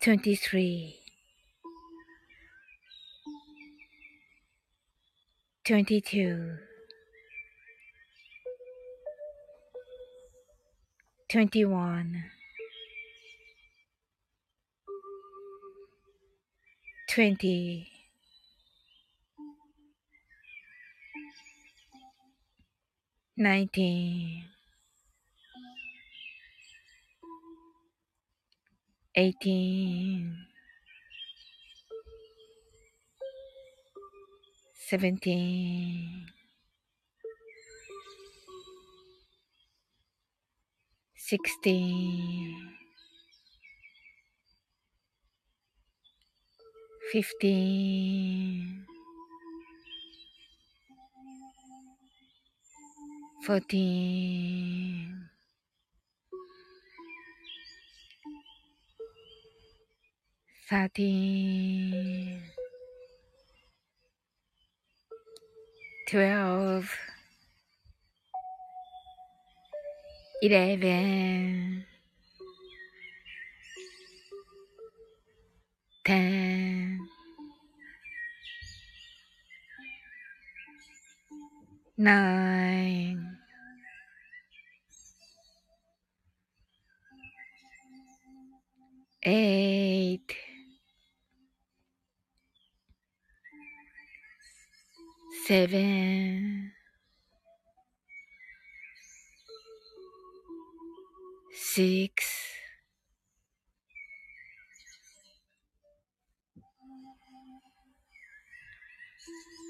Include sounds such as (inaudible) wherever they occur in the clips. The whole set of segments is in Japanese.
23 22 21 20 19 18 17 16 15 14 13 12 11 10 9 8 seven, six,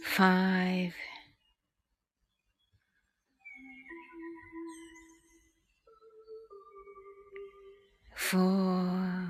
five, four,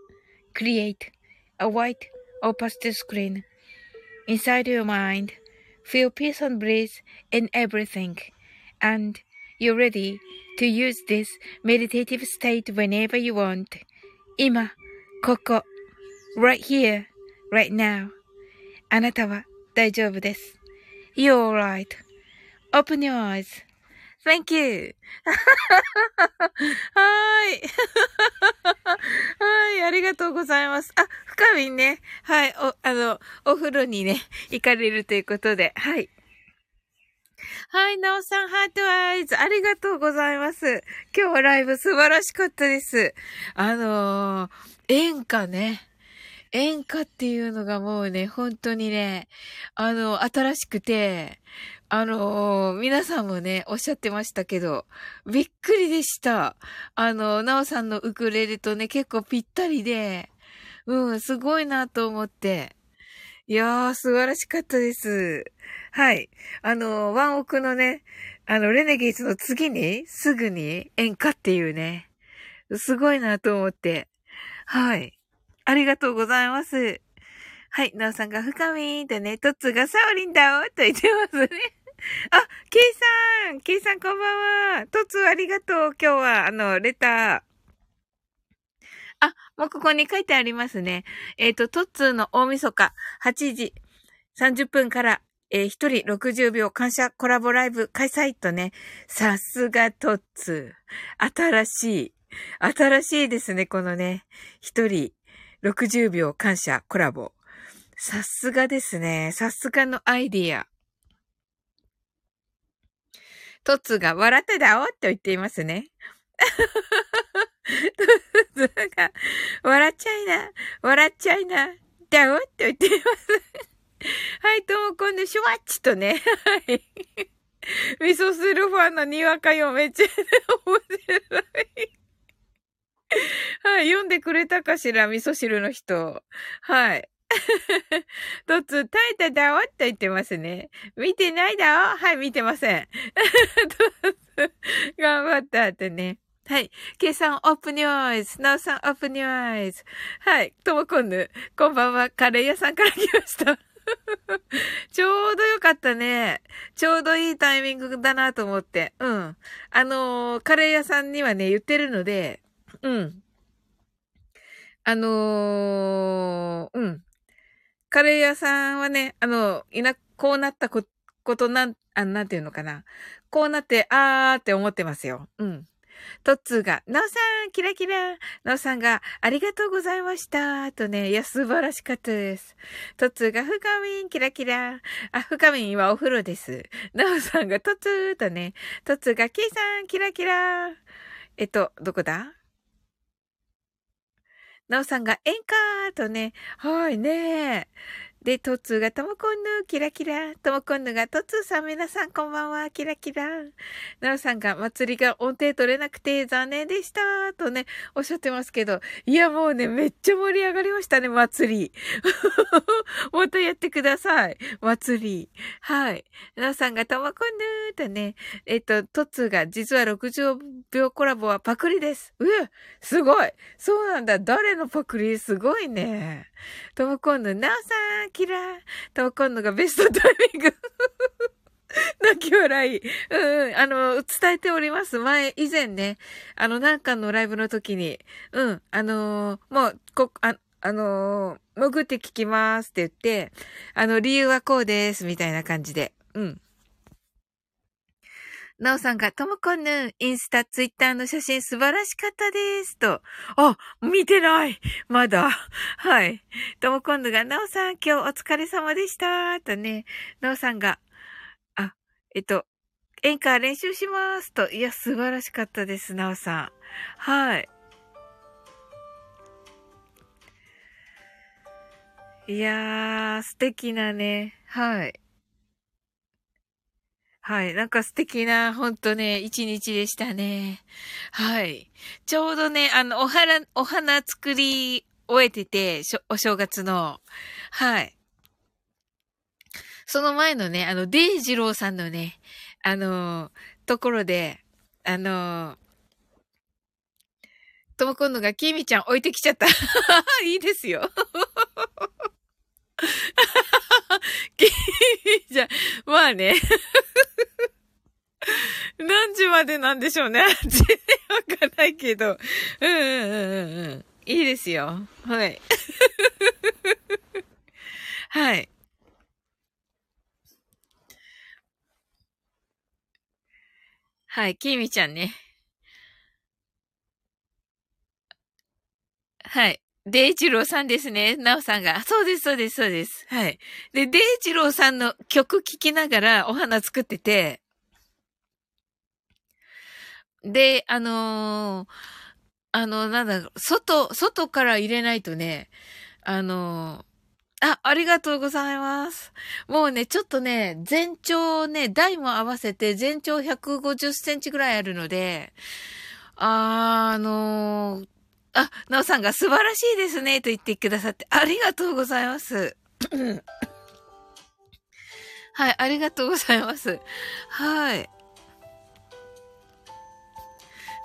Create a white or pastel screen inside your mind. Feel peace and bliss in everything. And you're ready to use this meditative state whenever you want. 今、ここ、right here, right now. あなたは大丈夫です。You're alright. Open your eyes. Thank you. (laughs) はい。(laughs) はい、ありがとうございます。あ、深みね。はい、お、あの、お風呂にね、行かれるということで、はい。はい、なおさん、ハートアイズ、ありがとうございます。今日はライブ素晴らしかったです。あのー、演歌ね。演歌っていうのがもうね、本当にね、あの、新しくて、あのー、皆さんもね、おっしゃってましたけど、びっくりでした。あの、なおさんのウクレレとね、結構ぴったりで、うん、すごいなと思って。いやー、素晴らしかったです。はい。あの、ワンオクのね、あの、レネゲイズの次に、すぐに演歌っていうね、すごいなと思って。はい。ありがとうございます。はい。なおさんが深みーってね、トッツがサオリンだおと言ってますね。あ、ケイさんケイさんこんばんはトツありがとう今日は、あの、レター。あ、もうここに書いてありますね。えっ、ー、と、トッツーの大晦日、8時30分から、えー、一人60秒感謝コラボライブ開催とね、さすがトッツー。新しい。新しいですね、このね、一人60秒感謝コラボ。さすがですね。さすがのアイディア。トツが笑ってだおって言っていますね。トツが笑っちゃいな、笑っちゃいな、だおって言っています。はい、ともこんでシュワッチとね、はい。味噌汁ファンのにわかよめっちゃ面白い。はい、読んでくれたかしら味噌汁の人。はい。(laughs) とつ、耐えただおって言ってますね。見てないだおはい、見てません。(laughs) 頑張ったってね。はい。ケイさん、オープニュアイズ。ナオさん、オープニュアイズ。はい。ともこんぬ。こんばんは。カレー屋さんから来ました。(laughs) ちょうどよかったね。ちょうどいいタイミングだなと思って。うん。あのー、カレー屋さんにはね、言ってるので、うん。あのー、うん。カレー屋さんはね、あの、いな、こうなったこことなん、あ、なんていうのかな。こうなって、あーって思ってますよ。うん。トッツーが、なおさん、キラキラ。なおさんが、ありがとうございました。とね、いや、素晴らしかったです。トッツーが、ふかみん、キラキラ。あ、ふかみんはお風呂です。なおさんが、トッツーとね、トッツーが、キーさん、キラキラ。えっと、どこだ？なおさんが演歌とね、はいね。で、トツーがともこんぬ、キラキラ。ともこんぬがトツーさん、皆さんこんばんは、キラキラ。なおさんが祭りが音程取れなくて残念でした。とね、おっしゃってますけど。いや、もうね、めっちゃ盛り上がりましたね、祭り。(laughs) もっとやってください。祭り。はい。なおさんがともこんぬとね、えっと、トツーが実は60秒コラボはパクリです。うわ、すごい。そうなんだ。誰のパクリ？すごいね。ともこんぬ、なおさん、キラー。と、今度がベストタイミング。(laughs) 泣き笑い。うんうん。あの、伝えております。前、以前ね、あの、なんかのライブの時に、うん、あのー、もう、こ、あ、あのー、潜って聞きますって言って、あの、理由はこうです、みたいな感じで。うん。なおさんが、ともこんぬ、インスタ、ツイッターの写真素晴らしかったです。と。あ、見てないまだ。はい。ともこんぬが、なおさん、今日お疲れ様でした。とね。なおさんが、あ、えっと、演歌練習します。と。いや、素晴らしかったです、なおさん。はい。いやー、素敵なね。はい。はい。なんか素敵な、ほんとね、一日でしたね。はい。ちょうどね、あの、お花、お花作り終えてて、お正月の。はい。その前のね、あの、デイジローさんのね、あのところで、あのともこんのが、きみちゃん置いてきちゃった。(laughs) いいですよ。(laughs) じゃ、まあね。(laughs) 何時までなんでしょうね。全然わかんないけど。うんうんうんうん。いいですよ。はい。(laughs) はい。はい、きみちゃんね。はい。デイジローさんですね。ナオさんが。そうです、そうです、そうです。はい。で、デイジローさんの曲聴きながらお花作ってて、で、あのー、あの、なんだろう、外、外から入れないとね、あのー、あ、ありがとうございます。もうね、ちょっとね、全長ね、台も合わせて全長150センチぐらいあるので、あ、あのー、あ、なおさんが素晴らしいですね、と言ってくださって、ありがとうございます。(coughs) はい、ありがとうございます。はい。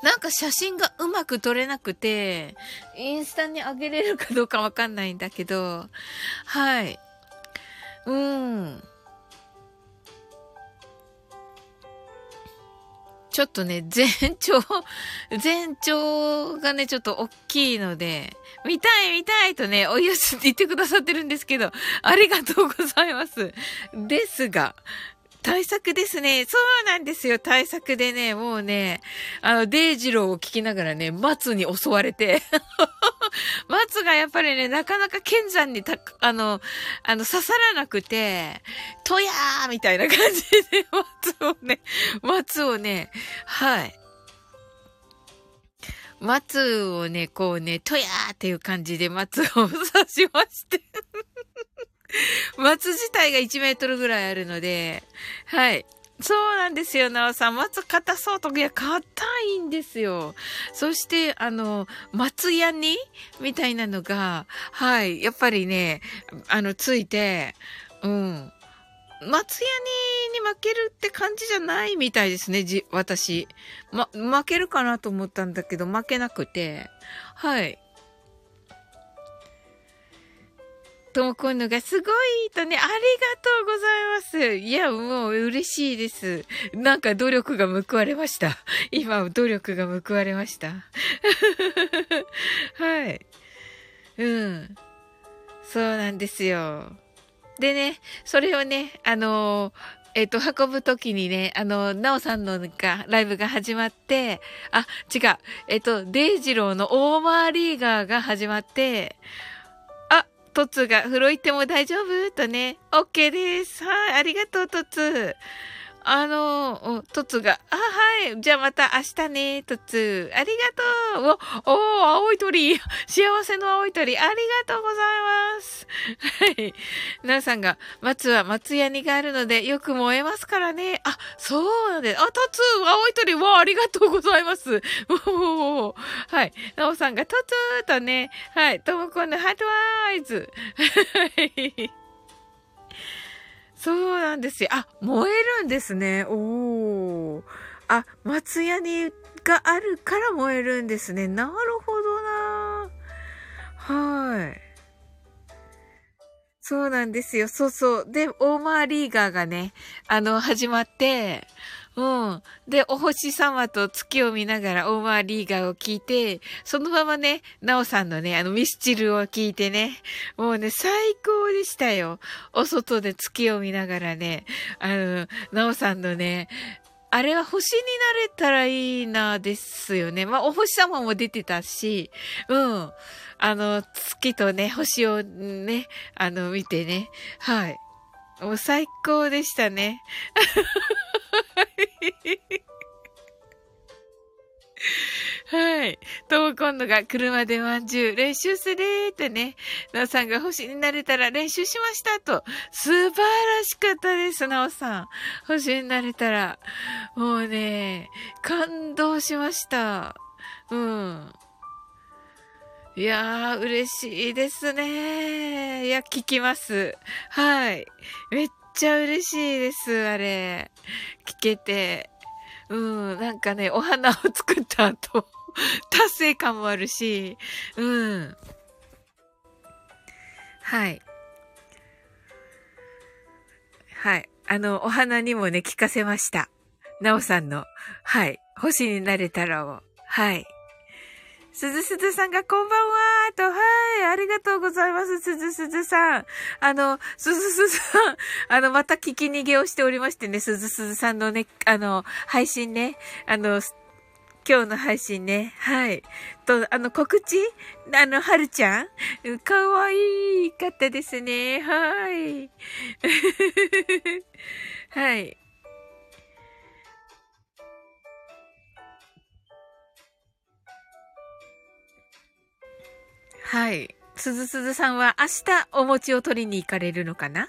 なんか写真がうまく撮れなくて、インスタに上げれるかどうかわかんないんだけど、はい。うん。ちょっとね、(laughs) 全長、全長がね、ちょっと大きいので、見たい見たいとね、お湯すって言ってくださってるんですけど、ありがとうございます。ですが、対策ですね。そうなんですよ。対策でね、もうね、あの、デイジローを聞きながらね、松に襲われて、(laughs) 松がやっぱりね、なかなか剣山にた、あの、あの、刺さらなくて、とやーみたいな感じで、(laughs) 松をね、松をね、はい。松をね、こうね、とやーっていう感じで松を刺しまして (laughs) 松自体が1メートルぐらいあるので、はい。そうなんですよ、なおさん。松硬そうと、いや、硬いんですよ。そして、あの、松屋にみたいなのが、はい、やっぱりね、あの、ついて、うん。松屋にに負けるって感じじゃないみたいですね、じ、私。ま、負けるかなと思ったんだけど、負けなくて。はい。ともこんのがすごいとね、ありがとうございます。いや、もう嬉しいです。なんか努力が報われました。今、努力が報われました。(laughs) はい。うん。そうなんですよ。でね、それをね、あのえっ、と、運ぶときにね、あの、なおさんのが、ライブが始まって、あ、違う。えっ、と、デイジローのオーマーリーガーが始まって、トツが、風呂行っても大丈夫？とね。OK です。はい、ありがとう、トツ。あの、トツが、あ、はい。じゃあまた明日ね、トツ。ありがとう。お、お青い鳥。(laughs) 幸せの青い鳥。ありがとうございます。(laughs) はい。なさんが、松は松ヤニがあるので、よく燃えますからね。あ、そうなんです。あ、トツ青い鳥。わ、ありがとうございます。(laughs) おはい。なおさんが、トツーとね、はい。ともこんのハートワイズ。はい。そうなんですよ。あ、燃えるんですね。おー。あ、松屋にがあるから燃えるんですね。なるほどなはい。そうなんですよ。そうそう。で、オーマーリーガーがね、あの、始まって、うん。で、お星様と月を見ながらオーマーリーガーを聞いて、そのままね、ナオさんのね、あのミスチルを聞いてね、もうね、最高でしたよ。お外で月を見ながらね、あの、ナオさんのね、あれは星になれたらいいな、ですよね。まあ、お星様も出てたし、うん。あの、月とね、星をね、あの、見てね、はい。もう最高でしたね。はい。とも今度が車でまんじゅう練習するってね。なおさんが星になれたら練習しましたと。素晴らしかったです、なおさん。星になれたら。もうね、感動しました。うん。いやー、嬉しいですね。いや、聞きます。はい。めっちゃ嬉しいです、あれ。聞けて。うん、なんかね、お花を作った後、(laughs) 達成感もあるし、うん。はい。はい。あの、お花にもね、聞かせました。なおさんの、はい。星になれたらを。はい。すずすずさんがこんばんはと、はい、ありがとうございます、すずすずさん。あの、すずすずさん、あの、また聞き逃げをしておりましてね、すずすずさんのね、あの、配信ね、あの、今日の配信ね。はい。と、あの、告知？あの、はるちゃん？かわいいかったですね。はい。(laughs) はい。はい。すずすずさんは明日お餅を取りに行かれるのかな？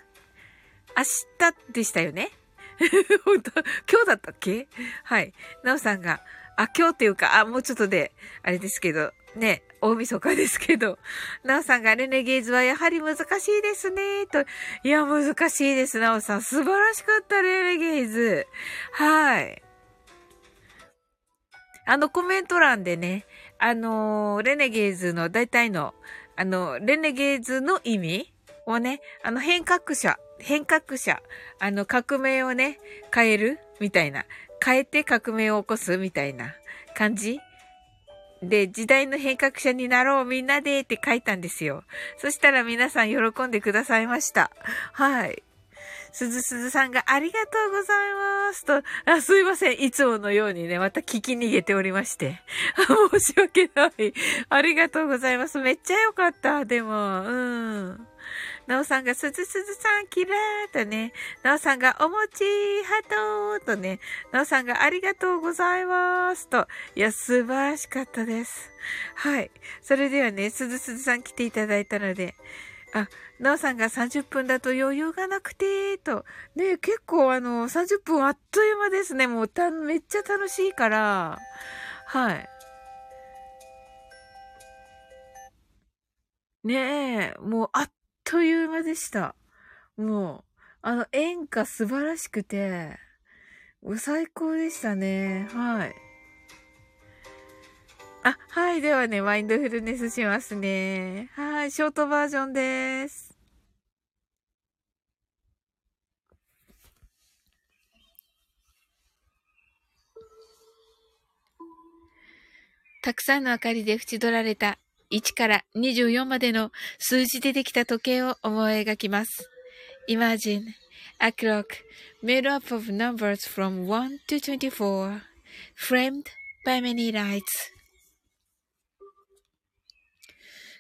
明日でしたよね？(laughs) 本当今日だったっけ？はい。なおさんが、あ、今日っていうか、あ、もうちょっとで、あれですけど、ね、大晦日ですけど、なおさんがレネゲーズはやはり難しいですね、と。いや、難しいです、なおさん。素晴らしかった、レネゲーズ。はい。あのコメント欄でね、あのー、レネゲーズの大体の、あの、レネゲーズの意味をね、あの、変革者、変革者、あの、革命をね、変えるみたいな。変えて革命を起こすみたいな感じで、時代の変革者になろうみんなでって書いたんですよ。そしたら皆さん喜んでくださいました。はい。すずすずさんがありがとうございますと、あ、すいません。いつものようにね、また聞き逃げておりまして。(laughs) 申し訳ない。ありがとうございます。めっちゃよかった。でも、うん。なおさんがすずすずさんキラーとね、なおさんがお餅ハトとね、なおさんがありがとうございますと、いや、素晴らしかったです。はい。それではね、すずすずさん来ていただいたので、あ、なおさんが30分だと余裕がなくて、と。ね結構あの、30分あっという間ですね。もうた、めっちゃ楽しいから。はい。ねえ、もうあっという間でした。もう、あの、演歌素晴らしくて、最高でしたね。はい。あ、はい。ではね、マインドフルネスしますね。はい。ショートバージョンです。たくさんの明かりで縁取られた1から24までの数字でできた時計を思い描きます。Imagine a clock made up of numbers from 1 to 24, framed by many lights.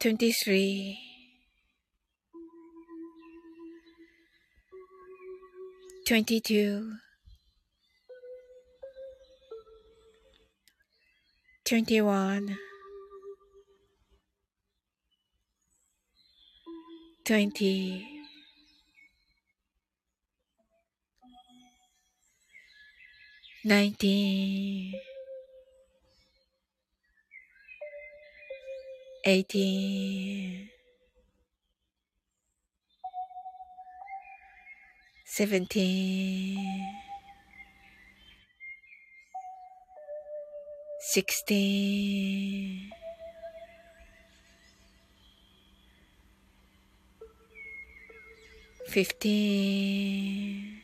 23 22 21 20 19 18 17 16 15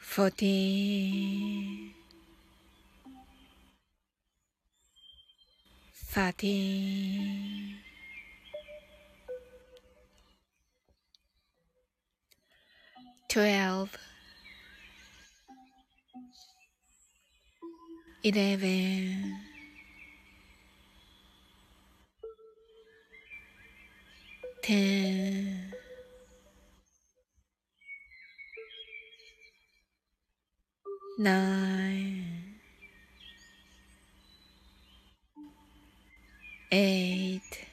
14 13 12 eleven, ten, nine, eight,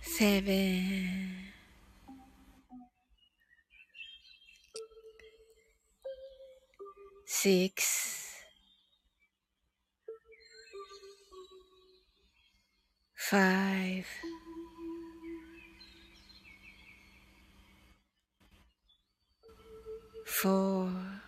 seven, six, five, four.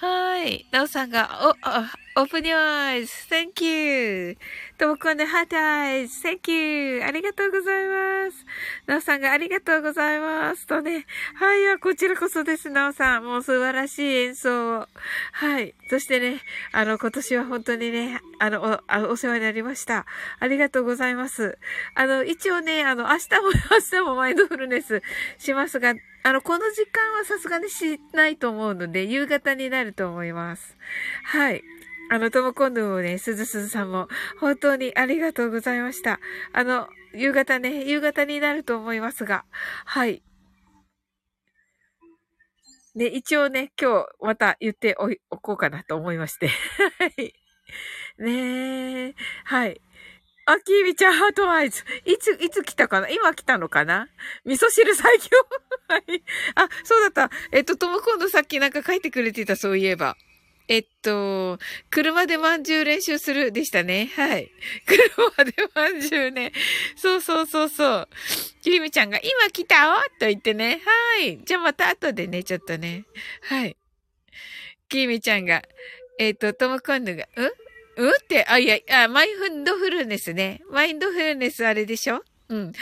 はい。なおさんが、お、あ、open your eyes. Thank you. ともこんで、ハートアイズ。Thank you. ありがとうございます。なおさんがありがとうございます。とね。はい。こちらこそです、なおさん。もう素晴らしい演奏を。はい。そしてね、あの、今年は本当にね、あの、お、お世話になりました。ありがとうございます。あの、一応ね、あの、明日も、(laughs) 明日もマインドフルネスしますが、あの、この時間はさすがにしないと思うので、夕方になると思います。はい。あの、ともこんぬもね、すずすずさんも、本当にありがとうございました。あの、夕方ね、夕方になると思いますが、はい。ね、一応ね、今日また言っておおこうかなと思いまして。(laughs) はい。ねえ、はい。あ、きーみちゃん、ハートアイズ。いつ、いつ来たかな？今来たのかな？味噌汁最強はい。あ、そうだった。えっと、とも今度さっきなんか書いてくれてた、そういえば。えっと、車でまんじゅう練習するでしたね。はい。(laughs) 車でまんじゅうね。そうそうそうそう。きみちゃんが今来たおと言ってね。はい。じゃあまた後でね、ちょっとね。はい。きみちゃんが、えっと、とも今度が、うん？うんって、あ、いや、あ、マインドフルネスね。マインドフルネスあれでしょ？うん。あー、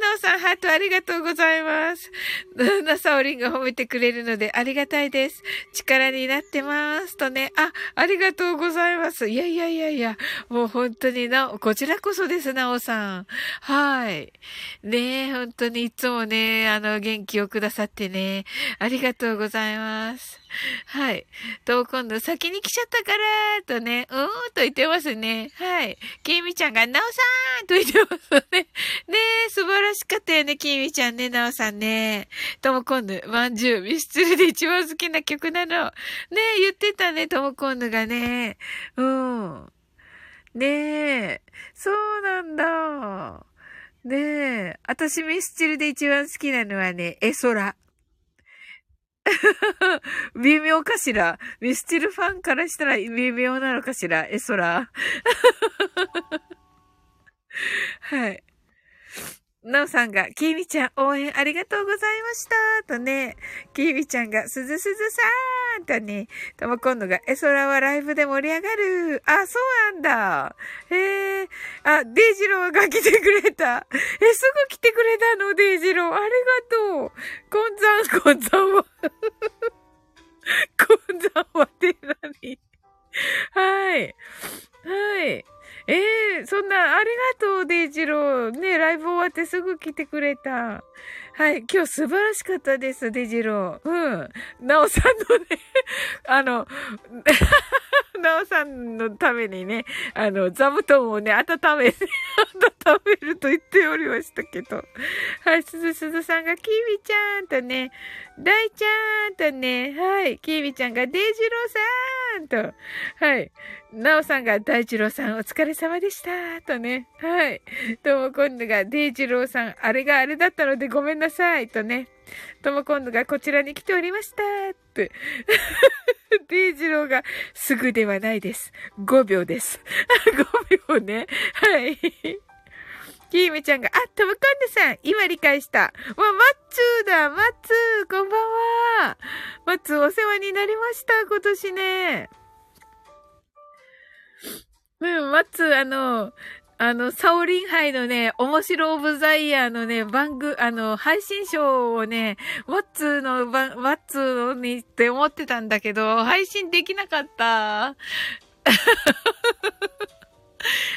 なおさん、ハートありがとうございます。(laughs) なさおりんが褒めてくれるのでありがたいです。力になってます。とね。あ、ありがとうございます。いやいやいやいや、もう本当にな、こちらこそです、なおさん。はい。ねえ、本当にいつもね、あの、元気をくださってね。ありがとうございます。(laughs) はい。と、今度先に来ちゃったから、とね、うーんと言ってますね。はい。きみちゃんが、なおさんと言ってますね。(laughs) ねえ、素晴らしかったよね、きみちゃんね、なおさんね。ともこんぬ、まんじゅう、ミスチルで一番好きな曲なの。ねえ、言ってたね、ともこんぬがね。うん。ねえ、そうなんだ。ねえ、私ミスチルで一番好きなのはね、エソラ。(laughs) 微妙かしら？ミスチルファンからしたら微妙なのかしら？エソラ。(laughs) はい。なおさんが、きーみちゃん応援ありがとうございました。とね、きーみちゃんが、すずすずさーん。とね、とも今度が、えそらはライブで盛り上がる。あ、そうなんだ。へえ。あ、デイジローが来てくれた。え、すぐ来てくれたの、デイジロー。ありがとう。こんざん、こんざんは。こんざんはって何はい。はい。ええー、そんな、ありがとう、デイジロー。ね、ライブ終わってすぐ来てくれた。はい、今日素晴らしかったです、デイジロー。うん。なおさんのね、(laughs) あの、(laughs) (laughs) なおさんのためにね、あの、座布団をね、温め、温めると言っておりましたけど。はい、すずすずさんが、きみちゃんとね、大ちゃんとね、はい、きみちゃんが、デイジローさんと、はい、なおさんが、大二郎さんお疲れ様でしたとね。はい。とも今度が、デイジローさん、あれがあれだったのでごめんなさいとね。とも今度がこちらに来ておりましたって。(laughs) デイジローが、すぐではないです。5秒です。(laughs) 5秒ね。はい。きーみちゃんが、あ、ともこんでさん、今理解した。わ、マッツーだ、マッツー、こんばんは。マッツーお世話になりました、今年ね。うん、マッツー、あの、あの、サオリン杯のね、面白オブザイヤーのね、番組、あの、配信賞をね、マッツーの番、マッツーにって思ってたんだけど、配信できなかった。(laughs)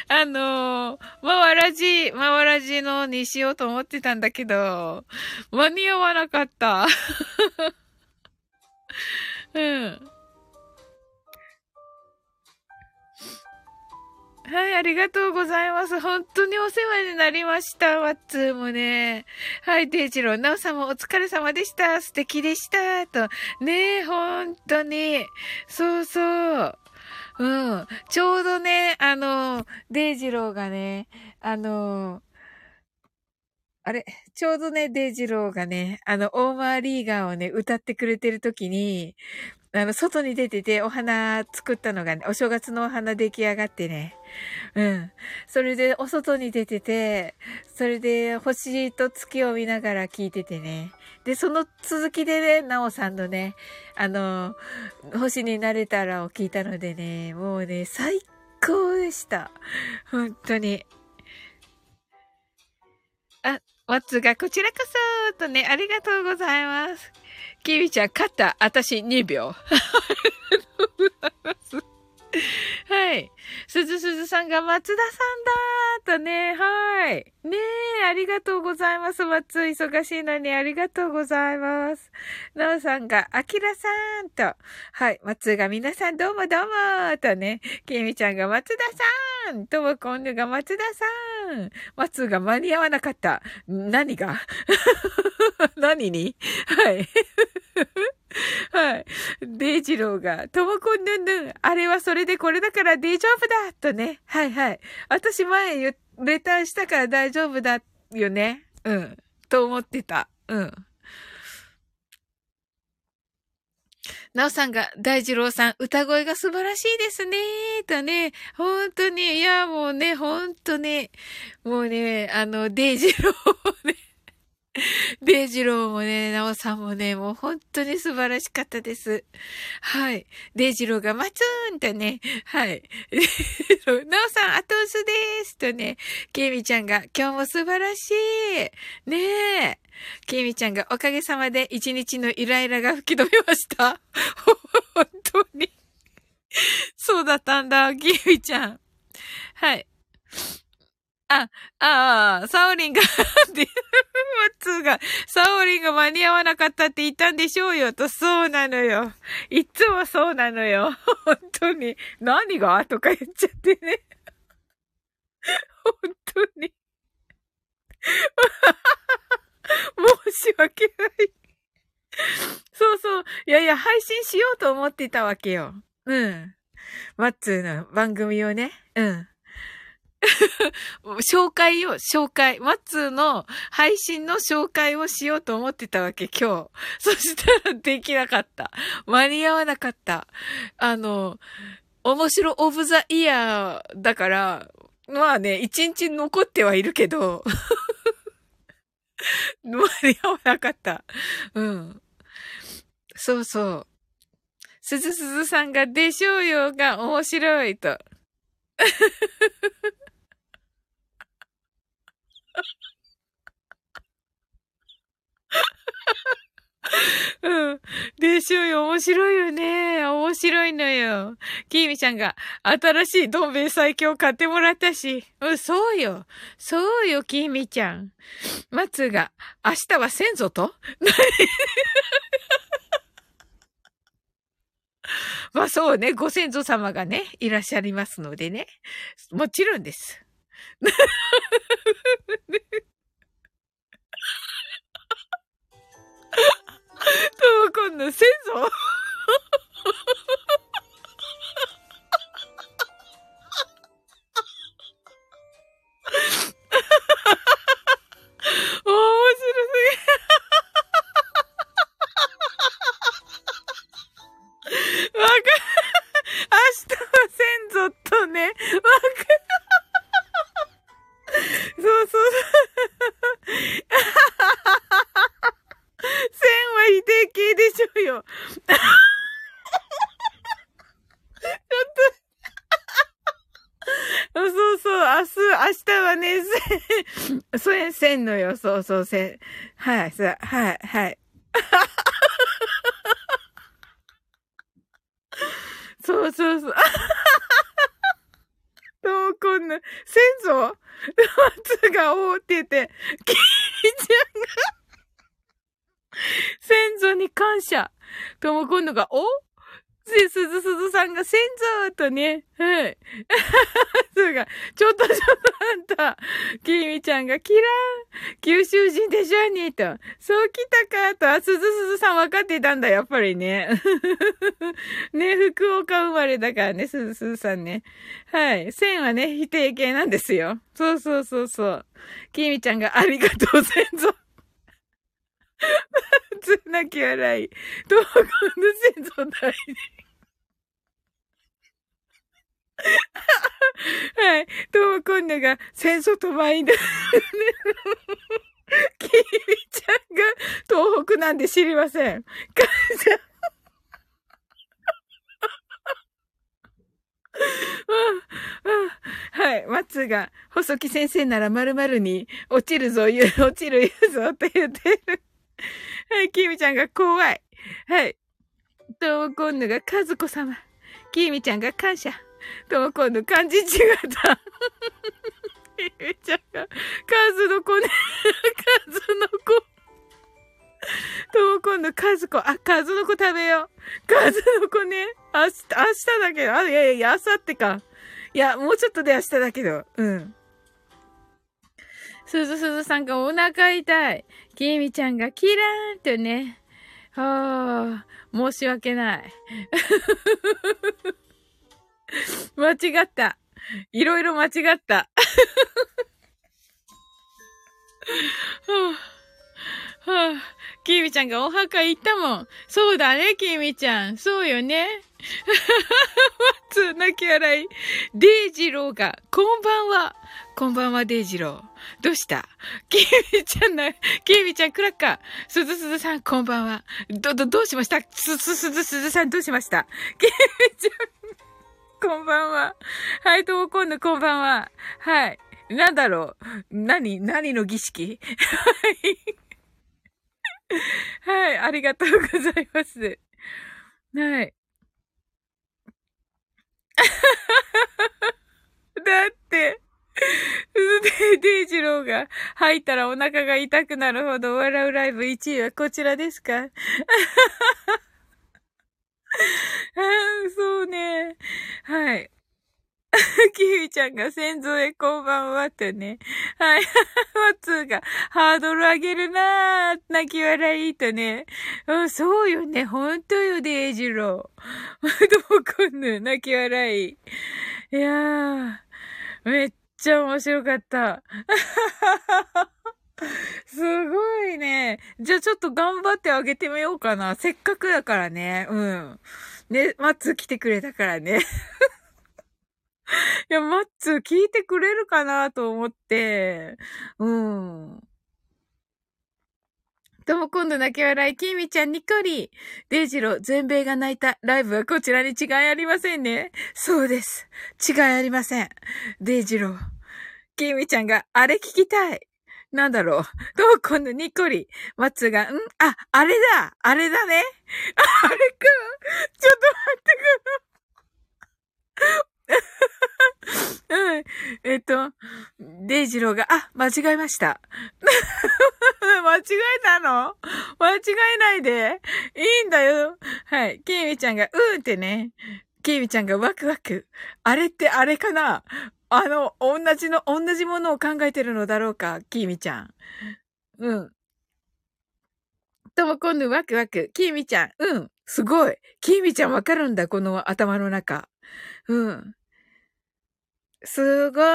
あの、まわらじ、まわらじのにしようと思ってたんだけど、間に合わなかった。(laughs) うん。はい、ありがとうございます。本当にお世話になりました。ワッツーもね。はい、デイジロー、ナオさんもお疲れ様でした。素敵でした。と。ねえ、本当に。そうそう。うん。ちょうどね、あの、デイジローがね、あの、あれ、ちょうどね、デイジローがね、あの、オーマーリーガーをね、歌ってくれてる時に、あの、外に出ててお花作ったのがね、お正月のお花出来上がってね。うん。それでお外に出てて、それで星と月を見ながら聞いててね。で、その続きでね、なおさんのね、あの、星になれたらを聞いたのでね、もうね、最高でした。本当に。あ、ワッツがこちらこそとね、ありがとうございます。キビちゃん、勝った。私2秒。ありがとうございます。(laughs) はい。すずすずさんが松田さんだーとね、はい。ねえ、ありがとうございます。松、忙しいのにありがとうございます。なおさんが、あきらさんと、はい。松が皆さんどうもどうもとね、きみちゃんが松田さんともこんぬが松田さんん松が間に合わなかった。何が？(laughs) 何に？はい。はい。デイジローが、ともこんぬんぬん、あれはそれでこれだから大丈夫だとね。はいはい。私前、レターしたから大丈夫だよね。うん。と思ってた。うん。なおさんが、大二郎さん、歌声が素晴らしいですね。とね、本当に、いや、もうね、本当ね、もうね、あの、デイジローね、(laughs) デイジローもね、ナオさんもね、もう本当に素晴らしかったです。はい。デイジローがマツーンとね、はい。(laughs) ナオさん、後押しでーすとね、ケイミちゃんが今日も素晴らしい。ねえ。ケイミちゃんがおかげさまで一日のイライラが吹き止めました。(laughs) 本当に。そうだったんだ、ケイミちゃん。はい。あ、ああ、サオリンが、で、マツーが、サオリンが間に合わなかったって言ったんでしょうよ、と、そうなのよ。いつもそうなのよ。本当に。何が？とか言っちゃってね。本当に。(laughs) 申し訳ない。そうそう。いやいや、配信しようと思ってたわけよ。うん。マッツーの番組をね。うん。(laughs) 紹介を、紹介。マッツーの配信の紹介をしようと思ってたわけ、今日。(laughs) そしたらできなかった。間に合わなかった。あの、面白オブザイヤーだから、まあね、一日残ってはいるけど、(laughs) 間に合わなかった。うん。そうそう。すずすずさんがでしょうよが面白いと。うん。でしょうよ。面白いよね。面白いのよ。きーみちゃんが、新しいどん兵衛最強買ってもらったし。うん、そうよ。そうよ、きーみちゃん。松が、明日は先祖と？(laughs) まあそうね、ご先祖様がね、いらっしゃいますのでね。もちろんです。ともこんの先祖。そう、せ。はい、さ、はい、はい。そうそうそう。どうこんな、先祖松がおうって言って、キーちゃんが先祖に感謝。とも今度が、おで、すずすずさんが先祖とね、はい。そうか、ちょっとちょっとあんた、きみちゃんがキラー九州人でしょにと。そう来たかと、あ、すずすずさん分かってたんだ、やっぱりね。ね、福だからね、すずすずさんね。はい。線はね、否定形なんですよ。そうそうそうそう。きみちゃんがありがとう、先祖。つ泣き笑い。東北の先祖代理。はい。とも今度が戦争とマインド。きみちゃんが東北なんで知りません。感謝。はい。松が、細木先生なら〇〇に落ちるぞ、落ちる言うぞって言ってる。はい。きみちゃんが怖い。はい。とも今度が和子様。きみちゃんが感謝。とも今度漢字違った。ゆちゃんが、数の子ね、数の子。とも今度、数子、あ、数の子食べよう。数の子ね、明日、明日だけど、あ、いやいや、明後日か。いや、もうちょっとで明日だけど、うん。すずすずさんがお腹痛い。きみちゃんがキラーンとね。はあ、申し訳ない。(laughs) 間違った。いろいろ間違った。はあ、はあ、きみちゃんがお墓行ったもん。そうだね、きみちゃん。そうよね。(laughs) つ、泣き笑い。デイジローが、こんばんは。こんばんは、デイジロー。どうした？きみちゃんな、きみちゃんクラッカー。すずすずさん、こんばんは。ど、ど、どうしました？す、す、すずすずさん、どうしました？きみちゃん。(laughs) こんばんは。はい、ともこんぬこんばんは。はい。なんだろう？何何の儀式？はい。(laughs) はい、ありがとうございます。はい。(laughs) だって、で、デイジローが入ったらお腹が痛くなるほど笑うライブ1位はこちらですか？(laughs) あそうね。はい。(laughs) キウイちゃんが先祖へこんばんはってね。はい。(laughs) マツーがハードル上げるなー。泣き笑いとね。うん、そうよね。ほんとよ、デイジロー。(laughs) どうこんぬ、泣き笑い。いやー、めっちゃ面白かった。すごいね。じゃあちょっと頑張ってあげてみようかな。せっかくだからね。うん。ね、マツー来てくれたからね。(laughs) いや、マッツ聞いてくれるかなと思って。うん。とも今度泣き笑い、きみちゃんにっこり。デイジロー、全米が泣いた。ライブはこちらに違いありませんね。そうです。違いありません。デイジロー。きみちゃんが、あれ聞きたい。なんだろう。どう今度にっこり。マツが、ん？あ、あれだあれだねあれかちょっと待ってく (laughs) うん。えっと、デイジローが、あ、間違えました。(laughs) 間違えたの？間違えないで。いいんだよ。はい。ケイミちゃんが、うーってね。ケイミちゃんがワクワク。あれってあれかな？あの、同じの、同じものを考えてるのだろうか、キーミちゃん。うん。とも今度ワクワク。キーミちゃん。うん。すごい。キーミちゃんわかるんだ、この頭の中。うん。すごい。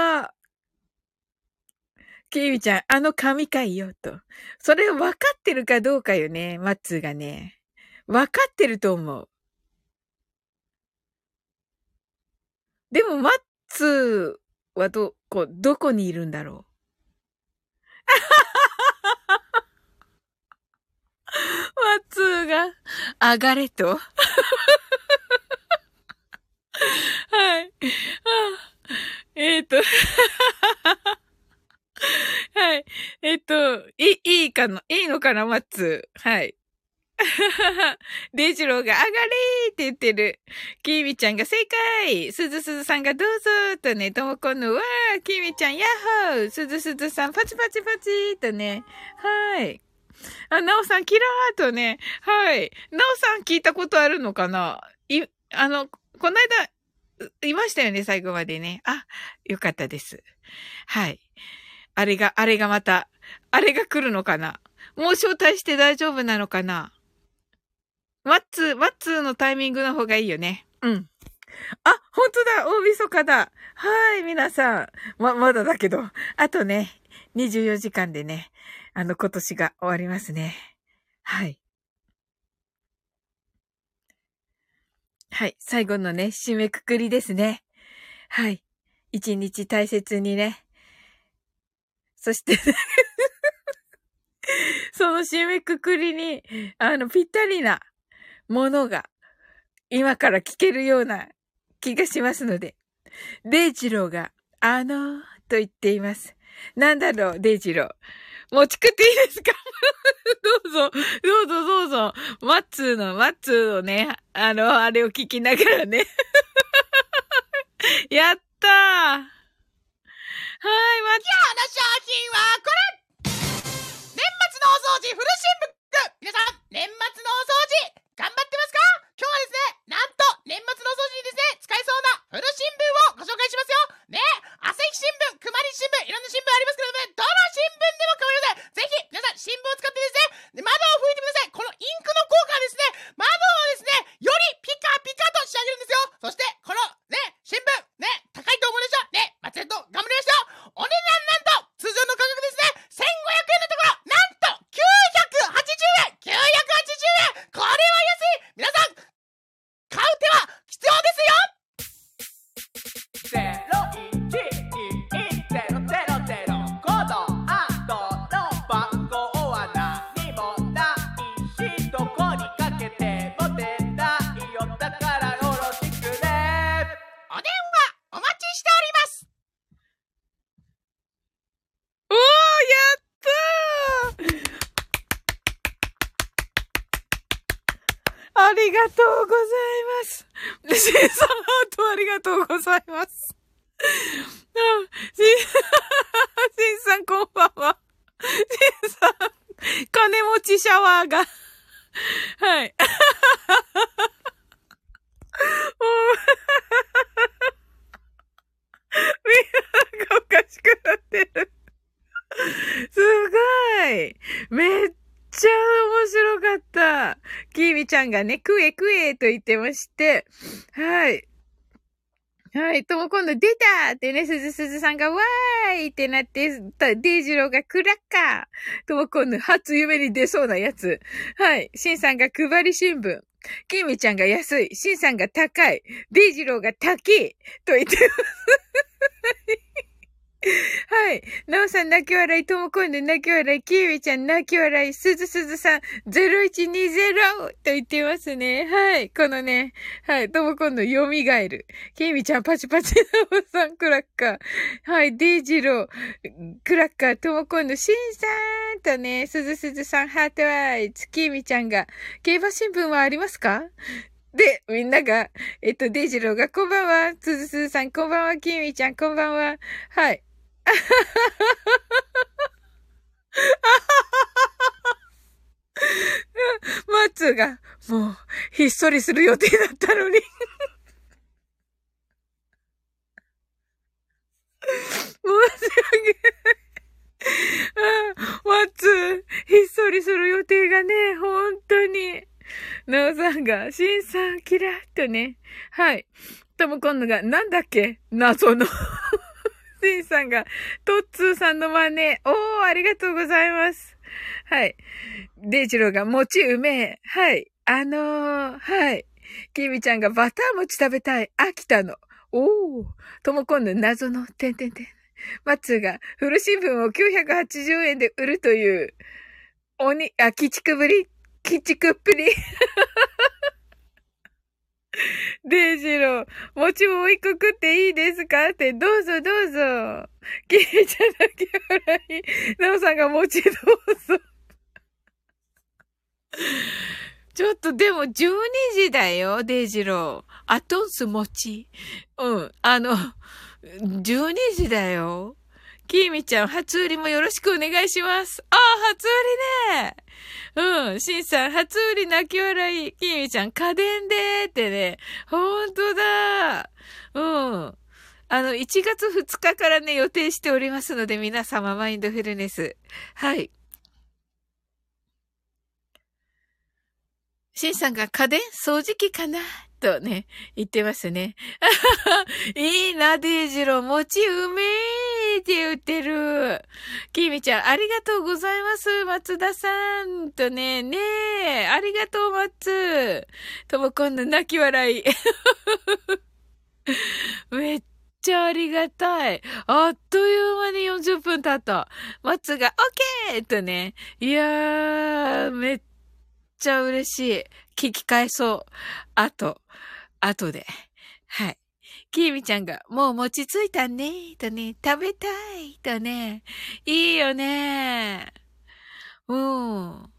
キーミちゃん、あの神回よ、と。それ分かってるかどうかよね、マッツーがね。分かってると思う。でも、マッツーはど、こ、どこにいるんだろう。(laughs) ワッツーが、上がれと。(laughs) はい。(laughs) えっ、と (laughs) はい。えっ、ー、と、い、いいかな、いいのかな、マッツ？ー。はい。(laughs) デイジローが上がれーって言ってる。キーミちゃんが正解すずすずさんがどうぞーとね、ともこのわーキーミちゃんヤッホーすずすずさんパチパチパチーとね。はい。あ、なおさん、キラーとね、はい。なおさん聞いたことあるのかな？い、あの、この間、いましたよね、最後までね。あ、よかったです。はい。あれが、あれがまた、あれが来るのかなもう招待して大丈夫なのかなワッツ、ワッツのタイミングの方がいいよね。うん。あ、本当だ大晦日だはい、皆さん。ま、まだだけど。あとね、24時間でね、あの、今年が終わりますね。はい。はい。最後のね、締めくくりですね。はい。一日大切にね。そして (laughs) その締めくくりに、あの、ぴったりなものが、今から聞けるような気がしますので、デイジローが、あのー、と言っています。なんだろう、デイジロー。持ち食っていいですか？(laughs) どうぞ、どうぞどうぞ。マッツーの、マッツーのね、あの、あれを聞きながらね。(laughs) やったー。はい、マッツー。今日の商品はこれ。年末のお掃除フル新聞。皆さん、年末のお掃除頑張ってますか？今日はですね、なんと、年末のお掃除にですね、使えそうなフル新聞をご紹介しますよね朝日新聞、くまり新聞、いろんな新聞ありますけどね、どの新聞でも構いません。ぜひ、皆さん、新聞を使ってですね、窓を拭いてください。このインクの効果はですね、窓をですね、よりピカピカと仕上げるんですよ。そして、この、ね、新聞、ね、高いと思うでしょね、間違えと頑張りましたよ。お値段なんと、通常の価格ですね、1500円のところ、なんと980円 !980 円これは安い皆さん買う手は必要ですよありがとうございます。シンさん、ハートありがとうございます。あ、シン、シンさんこんばんは。シンさん、金持ちシャワーが。はい。みんながおかしくなってる。すごいめっちゃ面白かった。キーミちゃんがね、クエクエと言ってまして、はい。はい。とも今度出たってね、すずすずさんがわーいってなって、デイジローがクラッカー。とも今度初夢に出そうなやつ。はい。シンさんが配り新聞。キーミちゃんが安い。シンさんが高い。デイジローが高い。と言ってます。はい。なおさん泣き笑い、ともこんで泣き笑い、きーウちゃん泣き笑い、すずすずさん0120と言ってますね。はい。このね、はい。ともこんの蘇る。きーみちゃんパチパチ、なおさんクラッカー。はい。デイジロー、クラッカー、ともこんのしんさんとね、すずすずさん heart eyes、きーみちゃんが、競馬新聞はありますか？で、みんなが、えっと、デイジローが、こんばんは。つずすずさん、こんばんは。きみちゃん、こんばんは。はい。マッツーが、もう、ひっそりする予定だったのに申し訳ない。マッツー、ひっそりする予定がね、本当に。なおさんが、シンさん、キラッとね。はい。とも今度が、なんだっけ？謎のスイさんが、トッツーさんの真似。おー、ありがとうございます。はい。デイジローが、餅うめえ。はい。あのー、はい。キミちゃんがバター餅食べたい。飽きたの。おー。ともこんぬ謎の、てんてんてん。マッツーが、フル新聞を980円で売るという、鬼、あ、鬼畜ぶり鬼畜っぷり。(laughs) デイジロー、餅もう一個食っていいですか？って、どうぞどうぞ。キリちゃだけ笑い。ナオさんが餅どうぞ。(laughs) ちょっとでも12時だよ、デイジロー。アトンス餅。うん。あの、12時だよ。キーミちゃん、初売りもよろしくお願いします。ああ、初売りね。うん。しんさん、初売り泣き笑い。きみちゃん、家電でーってね。ほんとだ。うん。あの、1月2日からね、予定しておりますので、皆様、マインドフルネス。はい。しんさんが家電？掃除機かな？とね、言ってますね。(laughs) いいな、デイジロー。餅うめーって言ってる。きみちゃん、ありがとうございます。松田さん。とね、ねえ、ありがとう、松。とも今度泣き笑い。(laughs) めっちゃありがたい。あっという間に40分経った。松が、オッケーとね。いやー、めっちゃ嬉しい。聞き返そう。あと、後で。はい。きみちゃんが、もう餅ついたね、とね、食べたい、とね。いいよね。うん。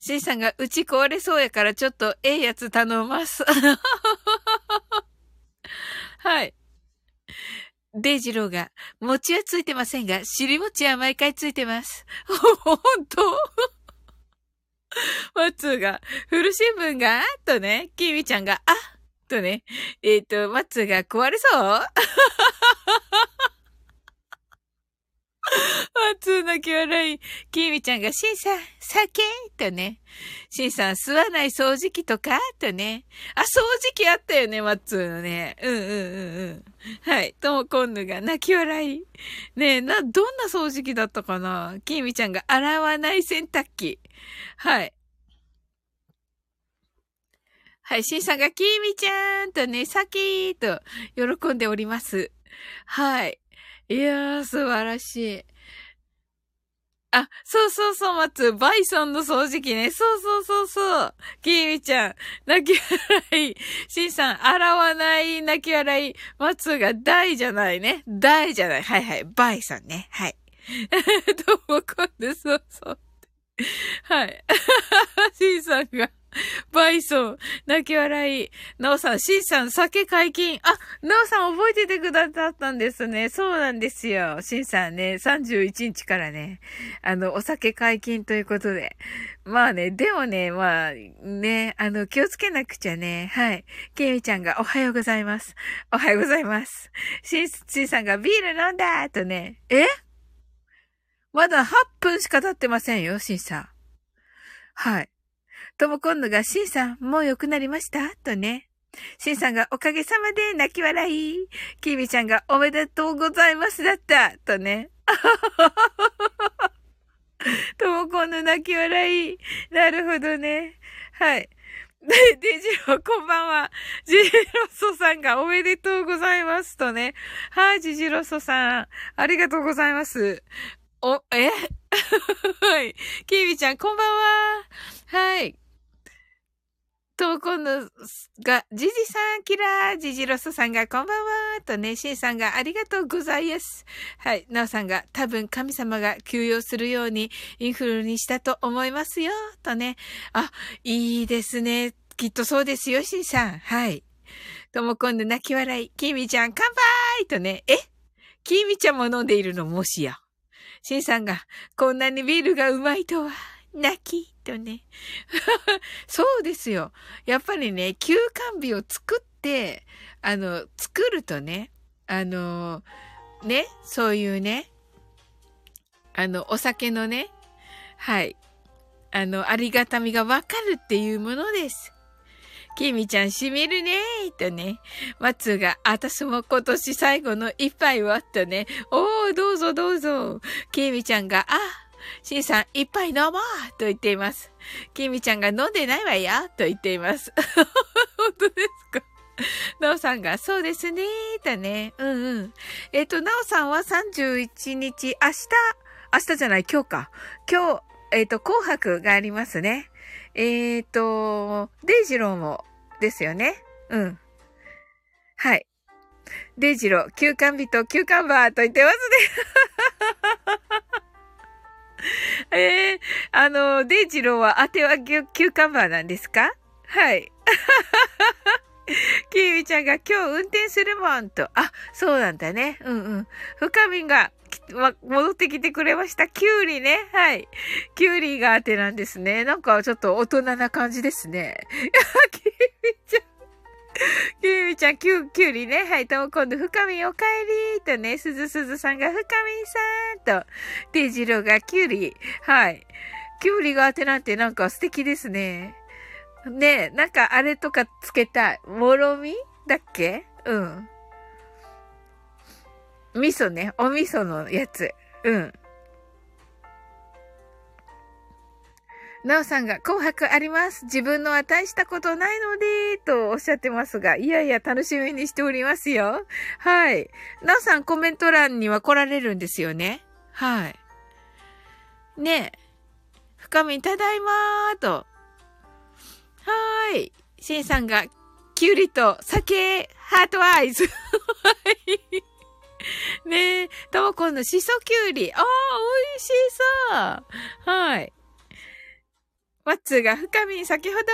しんさんが、うち壊れそうやからちょっとええやつ頼ます。(laughs) はい。デイジローが、餅はついてませんが、尻餅は毎回ついてます。ほんとマッツが、古新聞が、とね、キミちゃんが、あとね、えっ、ー、と、マッツが壊れそう？(laughs) マッツ泣き笑い。キミちゃんが、シンさん、酒？とね。シンさん、吸わない掃除機とか？とね。あ、掃除機あったよね、マッツーのね。うんうんうんうん。はい。ともこんぬが泣き笑い。ねえ、な、どんな掃除機だったかな？キミちゃんが洗わない洗濯機。(laughs) はい。はい、シンさんが、キーミちゃんとね、サキーと喜んでおります。はい。いやー、素晴らしい。あ、そうそうそう、松。バイソンの掃除機ね。そうそうそうそう。キーミちゃん、泣き笑い。シンさん、洗わない泣き笑い。松が大じゃないね。大じゃない。はいはい。バイソンね。はい。(laughs) どうも、今度、そうそう。はい。(laughs) シンさんが、バイソン、泣き笑い。ナオさん、シンさん、酒解禁。あ、ナオさん覚えててくださったんですね。そうなんですよ。シンさんね、31日からね、あの、お酒解禁ということで。まあね、でもね、まあ、ね、あの、気をつけなくちゃね。はい。ケイミちゃんがおはようございます。おはようございます。シン、シンさんがビール飲んだとね、え？まだ8分しか経ってませんよ、シンさん。はい。とも今度が、シンさん、もう良くなりました？とね。シンさんが、おかげさまで泣き笑い。キービちゃんが、おめでとうございますだったとね。(laughs) とも今度泣き笑い。なるほどね。はい。で、(laughs) デジロこんばんは。ジジロソさんがおめでとうございますとね。はい、ジジロソさん。ありがとうございます。お、え？(laughs) はい。キービちゃん、こんばんは。はい。と、今度が、ジジさん、キラー、ジジロスさんが、こんばんは、とね、シンさんが、ありがとうございます。はい、ナオさんが、多分神様が休養するように、インフルにしたと思いますよ、とね。あ、いいですね。きっとそうですよ、シンさん。はい。とも今度泣き笑い、キミちゃん、乾杯とね、え？キミちゃんも飲んでいるの、もしや。シンさんが、こんなにビールがうまいとは。泣き、とね。(laughs) そうですよ。やっぱりね、休館日を作って、あの、作るとね、あの、ね、そういうね、あの、お酒のね、はい、あの、ありがたみがわかるっていうものです。きみちゃんしみるねーとね。松が、あたしも今年最後の一杯はとね。おー、どうぞどうぞ。きみちゃんが、あ、しんさん、一杯飲もうと言っています。きみちゃんが飲んでないわよと言っています。(laughs) 本当ですかなおさんが、そうですねだね。うんうん。えっ、と、なおさんは31日、明日、明日じゃない、今日か。今日、えっ、と、紅白がありますね。えっ、ー、と、デイジローも、ですよね。うん。はい。デイジロ、休館日と休館バーと言ってますね。え (laughs) えー、あの、デイジローは当てはキューカンバーなんですか？はい。(laughs) キーミちゃんが今日運転するもんと。あ、そうなんだね。うんうん。深みが、戻ってきてくれました。キュウリね。はい。キュウリが当てなんですね。なんかちょっと大人な感じですね。(laughs) キーミちゃん。キュウリちゃん、キュ、キュウリね。はい。とも今度、深みお帰りとね、すずすずさんが深みさんと、デジローがキュウリ。はい。キュウリが当てなんてなんか素敵ですね。ね、なんかあれとかつけたい。もろみだっけ？うん。味噌ね。お味噌のやつ。うん。なおさんが紅白あります。自分のは大したことないので、とおっしゃってますが、いやいや楽しみにしておりますよ。はい。なおさんコメント欄には来られるんですよね。はい。ねえ。深みただいまーと。はーい。シンさんが、キュウリと酒、ハートアイズ。はい。ねえ、ともこんのしそきゅうり。ああ、美味しそう。はい。ワッツーが深み先ほどは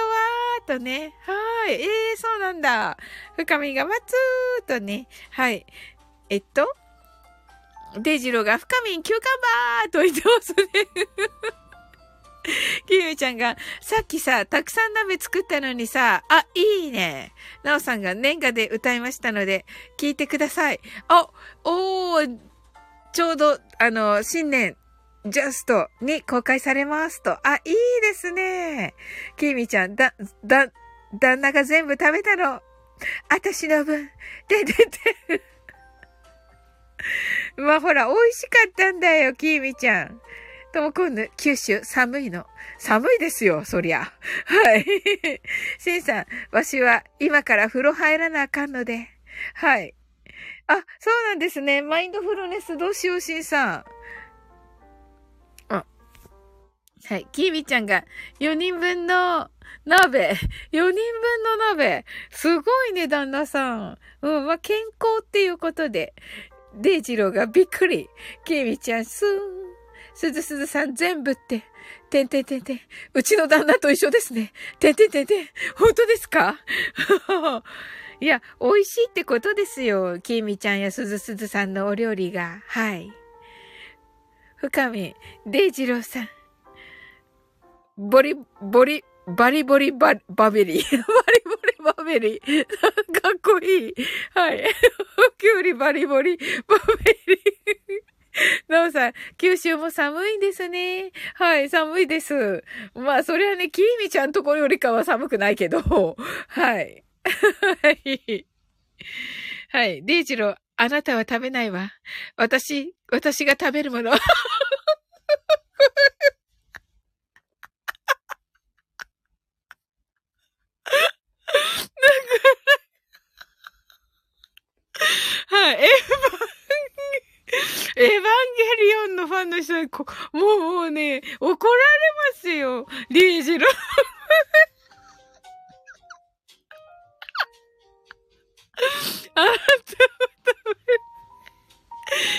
ーとね。はい。ええー、そうなんだ。深みがワッツーとね。はい。えっと、デジローが深み休暇ばーと言ってますね。(laughs) キミちゃんが、さっきさ、たくさん鍋作ったのにさ、あ、いいね。なおさんが年賀で歌いましたので、聞いてください。あ、おー、ちょうど、あの、新年、ジャストに公開されますと。あ、いいですね。キミちゃん、だ、だ、旦那が全部食べたの。私の分。で、で、で。(laughs) まあほら、美味しかったんだよ、キミちゃん。とも今度、九州寒いの。寒いですよ、そりゃ。はい。(laughs) しんさん、わしは今から風呂入らなあかんので。はい。あ、そうなんですね。マインドフルネスどうしよう、しんさん。あ。はい。キービちゃんが4人分の鍋。4人分の鍋。すごいね、旦那さん。うん、まあ、健康っていうことで。デイジローがびっくり。キービちゃん、スーン。すずすずさん全部って、てんてんてんてん。うちの旦那と一緒ですね。てんてんてんてん。本当ですか？(laughs) いや、美味しいってことですよ。きみちゃんやすずすずさんのお料理が。はい。深見、デイジローさん。ボリ、ボリ、バリボリバ、バベリー。バリボリバベリー。かっこいい。はい。キュウリバリボリバベリー。(laughs) なおさん、九州も寒いんですね。はい、寒いです。まあ、それはね、きーみちゃんところよりかは寒くないけど、(laughs) はい。はい。はい。デイジロー、あなたは食べないわ。私、私が食べるもの。(laughs) はい。え、(laughs) エヴァンゲリオンのファンの人にこ、もうもうね、怒られますよ。リージロ。(laughs) あ、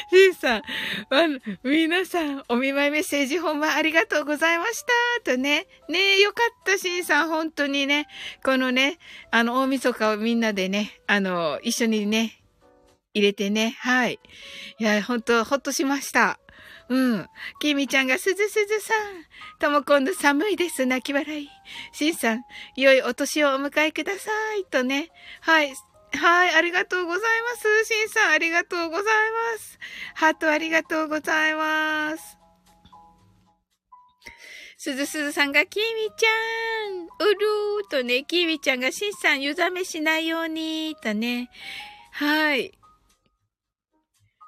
シンさん、あの、皆さん、お見舞いメッセージほんまありがとうございました。とね。ねえ、よかった、シンさん、本当にね。このね、あの、大晦日をみんなでね、あの、一緒にね、入れてね。はい。いや、ほんと、ほっとしました。うん。きみちゃんがすずすずさん。とも今度寒いです。泣き笑い。しんさん、良いお年をお迎えください。とね。はい。はい。ありがとうございます。しんさん、ありがとうございます。ハートありがとうございます。すずすずさんが、きみちゃん、うるーとね、きみちゃんが、しんさん、湯冷めしないように、とね。はい。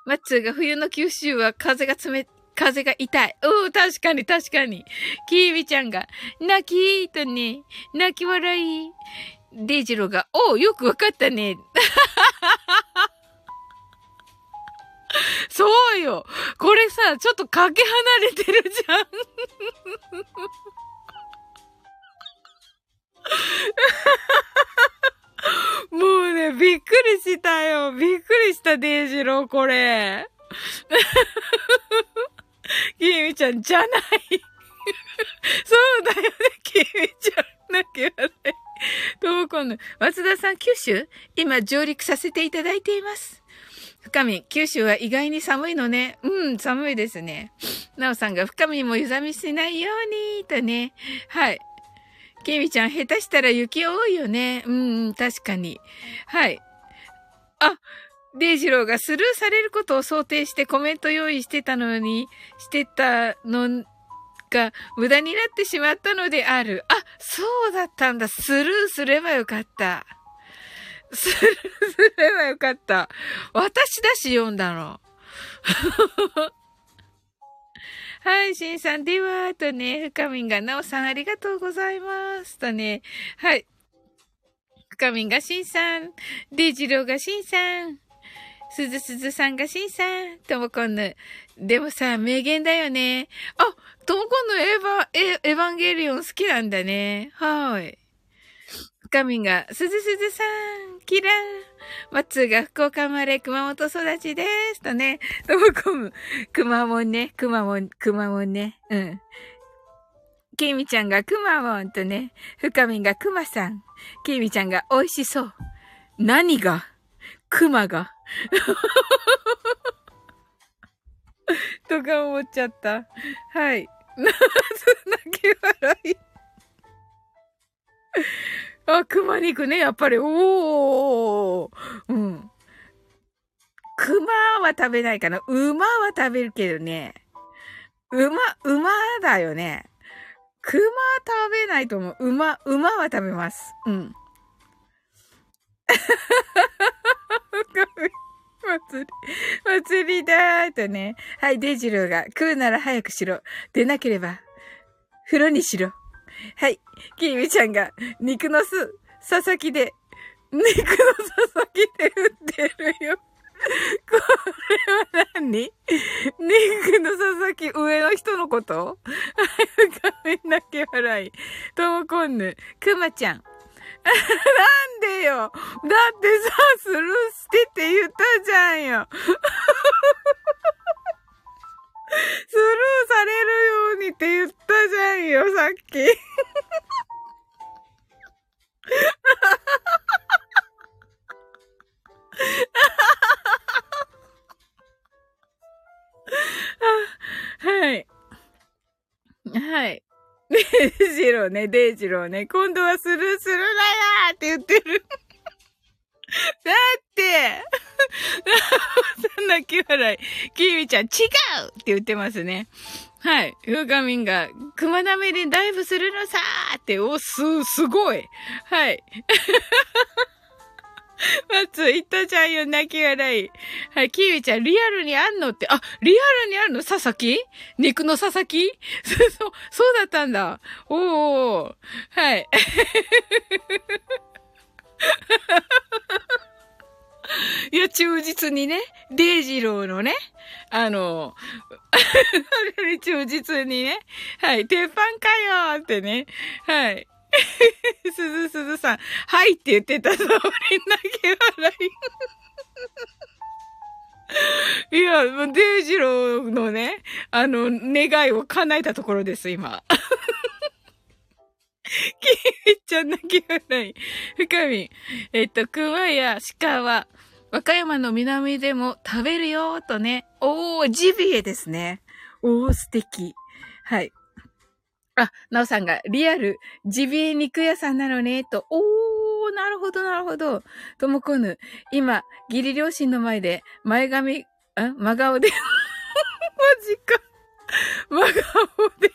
マッツーが冬の九州は風が冷、風が痛い。うん、確かに確かに。キービちゃんが、泣きーとね、泣き笑い。デイジローが、おう、よくわかったね。(laughs) そうよ。これさ、ちょっとかけ離れてるじゃん。(laughs) もうね、びっくりしたよ。びっくりした、デイジロー、これ。(laughs) キミちゃん、じゃない。そうだよね、キミちゃん。泣き笑い。ともこんの、松田さん、九州？今上陸させていただいています。深み、九州は意外に寒いのね。うん、寒いですね。なおさんが深みも湯冷みしないように、とね。はい。きみちゃん、下手したら雪多いよね。うん、確かに。はい。あ、デイジローがスルーされることを想定してコメント用意してたのに、してたのが無駄になってしまったのである。あ、そうだったんだ。スルーすればよかった。スルーすればよかった。私だし読んだの。はい、しんさん、では、とね、深みんが、なおさん、ありがとうございます。とね、はい。深みんがしんさん、で、じろうがしんさん、すずすずさんがしんさん、ともこんぬ。でもさ、名言だよね。あ、ともこんぬエヴァ、エヴァンゲリオン好きなんだね。はい。深みが、すずすずさん、キラー。マッツーが福岡生まれ熊本育ちです。とね、ともこむ、くまモンね、くまモン、くまモンね。うん。きみちゃんがくまモンとね、深みんがくまさん。きみちゃんが美味しそう。何が？くまが？(laughs) とか思っちゃった。はい。な、(laughs) 泣き笑い。あ、熊肉ね、やっぱり、おー。うん。熊は食べないかな。馬は食べるけどね。馬、馬だよね。熊食べないと思う。馬、馬は食べます。うん。(laughs) 祭り、祭りだーとね。はい、デジローが、食うなら早くしろ。でなければ、風呂にしろ。はい、キーミちゃんが、肉の巣、佐々木で、肉の佐々木で売ってるよ。これは何？肉の佐々木、上の人のこと？はい、画面泣き笑い。ともこんぬ、くまちゃん。なんでよ？だってさ、スルーしてって言ったじゃんよ。スルーされるようにって言ったじゃんよ、さっき。はい。はい。デイジローね、デイジローね。今度はスルーするなよって言ってる。(laughs) だって、(laughs) 泣き笑い。キーミちゃん、違うって言ってますね。はい。ふうかみんが、熊なめでダイブするのさーって、お、す、すごい。はい。まつ、言ったじゃんよ、泣き笑い。はい、キーミちゃん、リアルにあんのって、あ、リアルにあるの？佐々木？肉の佐々木？(laughs) そう、そうだったんだ。おー。はい。(laughs) いや、忠実にね、デイジローのね、あの、あれ忠実にね、はい、鉄板かよーってね、はい。すずすずさん、はいって言ってた通り泣き笑い。(laughs) いや、もうデイジローのね、あの、願いを叶えたところです、今。(laughs) キミちゃん泣き笑い。深み。えっと、熊や鹿は、和歌山の南でも食べるよ、とね。おー、ジビエですね。おー、素敵。はい。あ、なおさんが、リアル、ジビエ肉屋さんなのね、と。おー、なるほど、なるほど。ともこぬ、今、義理両親の前で、前髪、あ、真顔で、(laughs) マジか。真顔で、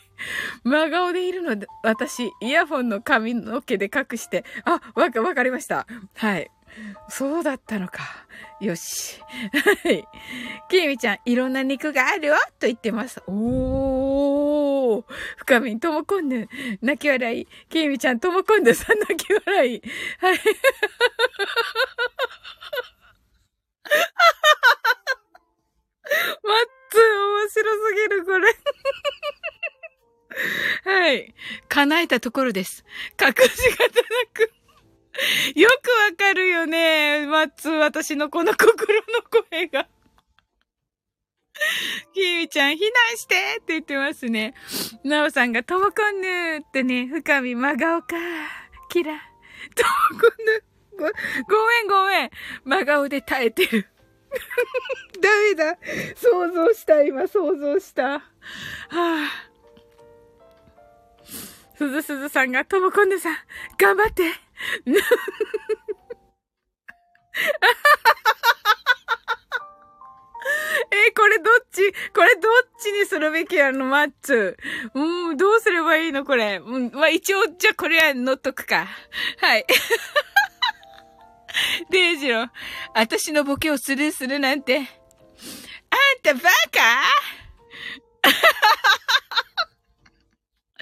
真顔でいるので、私、イヤホンの髪の毛で隠して、あ、わか、わかりました。はい。そうだったのか。よし。はい。きみちゃん、いろんな肉があるよと言ってます。おー。深みん、ともこんぬ、泣き笑い。きみちゃん、ともこんぬさん、泣き笑い。はい。まっつ、面白すぎる、これ。(laughs) はい。叶えたところです。隠し方なく。(laughs) よくわかるよね。マッツ、私のこの心の声が。(laughs) きみちゃん、避難してって言ってますね。なおさんが、ともこんぬーってね、深み真顔か。キラ。ともこんな、ご、ごめんごめん。真顔で耐えてる。ダメだ。想像した、今想像した。はぁ、あ。すずすずさんが、ともこんぬさん、頑張って。(laughs) え、これどっち？これどっちにするべきやの、マッツ？うん、どうすればいいのこれ？うん、まあ、一応、じゃあこれは乗っとくか。はい。(laughs) デイジロー、私のボケをスルーするなんて。あんたバカ？(laughs)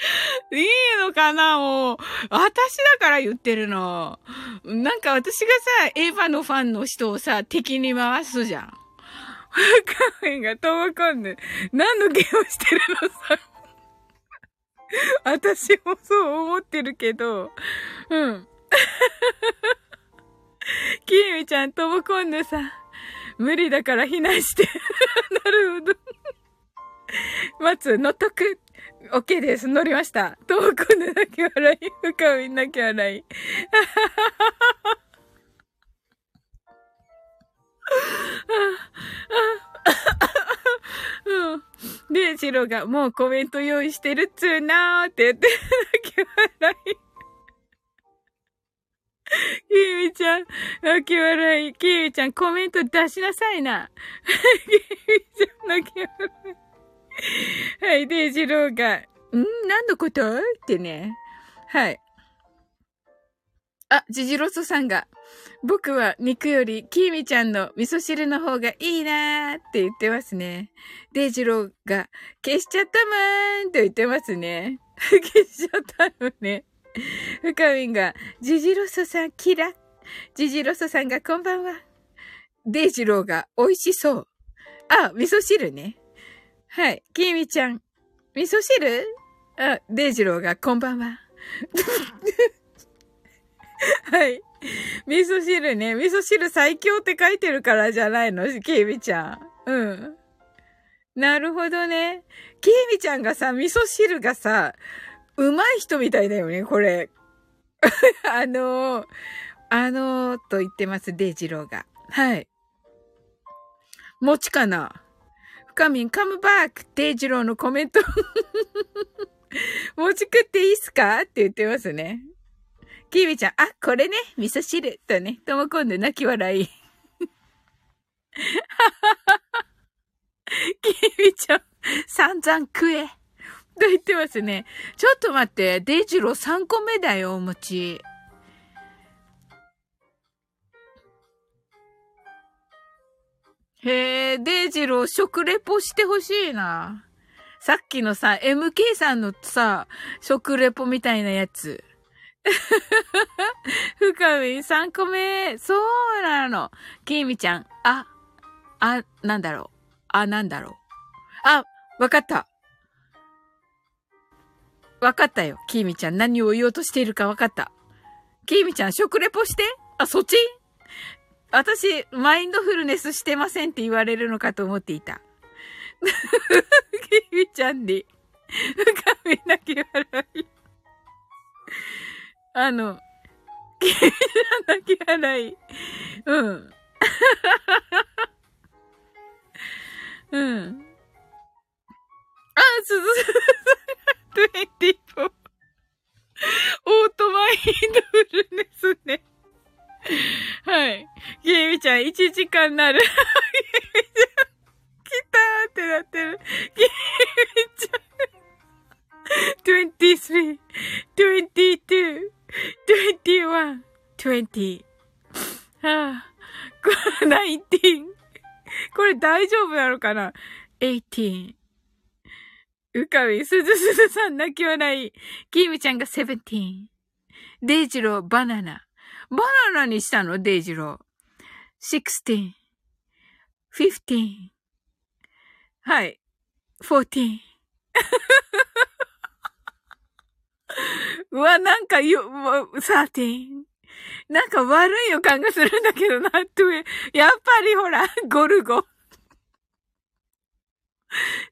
(laughs) いいのかなもう。私だから言ってるの。なんか私がさ、エヴァのファンの人をさ、敵に回すじゃん。画面が遠わかんね何のゲームしてるのさ。私もそう思ってるけど。うん。(laughs) キーミちゃん、ともこんぬさ。無理だから避難して。(laughs) なるほど。待つ、乗っとく。OK です。乗りました。ともこんぬ泣き笑い。深み泣き笑い。うん。で、シロが、もうコメント用意してるっつーなーって言って、泣き笑い。キーミちゃん、泣き笑い。キーミちゃん、コメント出しなさいな。(laughs) キーミちゃん、泣き笑い。(laughs) はい、で、ジローが、ん何のこと？ってね。はい。あ、ジジロソさんが、僕は肉よりキーミちゃんの味噌汁の方がいいなーって言ってますね。デイジローが消しちゃったまーんと言ってますね。(laughs) 消しちゃったのね。深みんが、ジジロソさんキラジジロソさんがこんばんは。デイジローが美味しそう。あ、味噌汁ね。はい。キーミちゃん。味噌汁？あ、デイジローがこんばんは。(laughs) はい。味噌汁ね。味噌汁最強って書いてるからじゃないの？ケイミちゃん。うん。なるほどね。ケイミちゃんがさ、味噌汁がさ、うまい人みたいだよね、これ。(laughs) あのー、あのー、と言ってます、デイジローが。はい。もちかな？深みん、カムバックデイジローのコメント。(laughs) もち食っていいっすか？って言ってますね。キーミちゃん、あ、これね、味噌汁、とね、ともこんで泣き笑い。(laughs) キーミちゃん、散々食え。と言ってますね。ちょっと待って、デイジロー3個目だよ、お餅。へえ、デイジロー食レポしてほしいな。さっきのさ、MK さんのさ、食レポみたいなやつ。(laughs) 深みん3個目。そうなの。きみちゃん。あ、あ、なんだろう。あ、なんだろう。あ、わかった。わかったよ。きみちゃん。何を言おうとしているかわかった。きみちゃん、食レポしてあ、そっち？私、マインドフルネスしてませんって言われるのかと思っていた。きみちゃんに、深み泣き笑い。あの、きれいな泣き笑い。うん。(laughs) うん。あ、すずすず24。オートマインドフルネスね。はい。ゲイミちゃん、1時間なる。ゲイミちゃん、来たーってなってる。ゲイミちゃん。23, 22, 21, 20. はあ、19. これ大丈夫なのかな ?18. うかみ、すずすずさん泣き笑い。キーミちゃんが17。デイジロー、バナナ。バナナにしたの？デイジロー。16. 15. はい。14. (laughs) うわ、なんかよ、サーテン。なんか悪い予感がするんだけどな、トゥエ。やっぱりほら、ゴルゴ。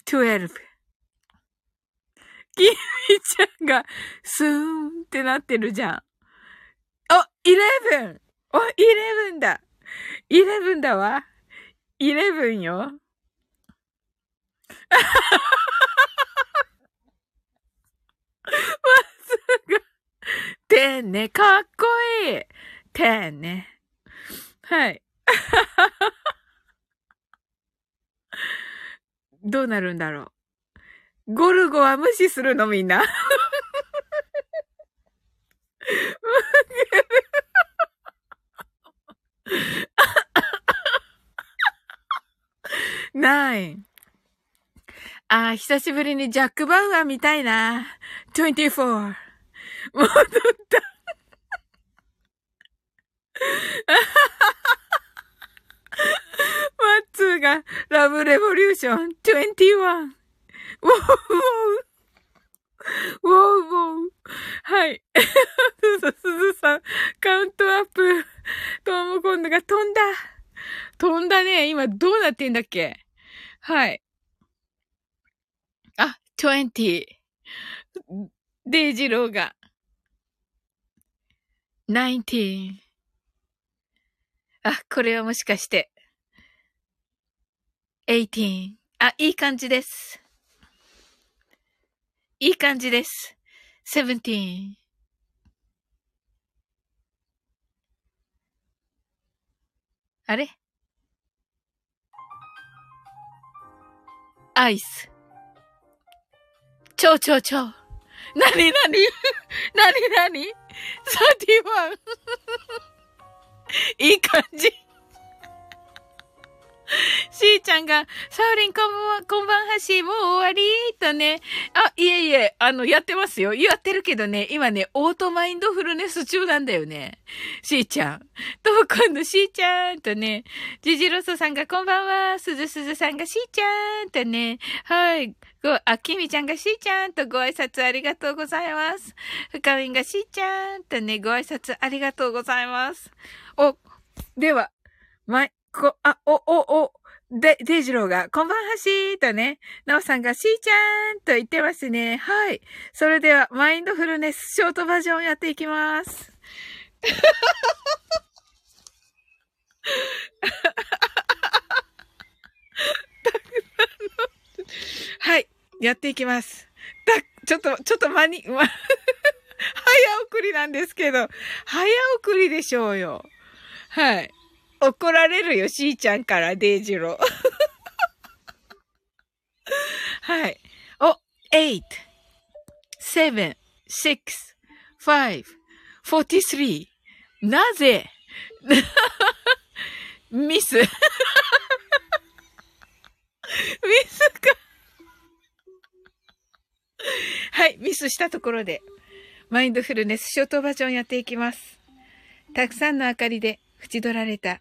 12。キミちゃんが、スーンってなってるじゃん。お、イレブンお、イレブンだイレブンだわ。イレブンよ。まずが、てんね、かっこいい。てんね。はい。(laughs) どうなるんだろう。ゴルゴは無視するのみんな。(laughs) ナイン。ああ、久しぶりにジャック・バウアー見たいな。24。戻った。(laughs) マッツーがラブレボリューション21。ウォーウォー。ウォーウォー。はい。(laughs) すず、さん、カウントアップ。トーモコンドが飛んだ。飛んだね。今どうなってんだっけ？はい。あ、20。デイジローが。19。あ、これはもしかして。18。あ、いい感じです。いい感じです。17。あれ？アイス。ちょちょちょ。なになに？なになに ?31! (laughs) いい感じ。(laughs) しーちゃんが、サウリンこんばんは、こんばんはし、もう終わりとね。あ、いえいえ、あの、やってますよ。やってるけどね、今ね、オートマインドフルネス中なんだよね。しーちゃん。と、今度しーちゃんとね、ジジロソさんがこんばんは、すずすずさんがしーちゃんとね、はい。ご、あ、きみちゃんがしーちゃんとご挨拶ありがとうございます。ふかみんがしーちゃんとね、ご挨拶ありがとうございます。お、では、まい、こ、あ、お、お、お、で、デイジローが、こんばんはしーとね、なおさんがしーちゃんと言ってますね。はい。それでは、マインドフルネスショートバージョンやっていきます。はい。やっていきます。だ、ちょっと、ちょっと間に、ま、(laughs) 早送りなんですけど、早送りでしょうよ。はい。怒られるよ、しーちゃんから、デイジロー。(laughs) はい。お、8、7、6、5、43。なぜ？(laughs) ミス。(laughs) ミスか。はい、ミスしたところで、マインドフルネスショートバージョンやっていきます。たくさんの明かりで縁取られた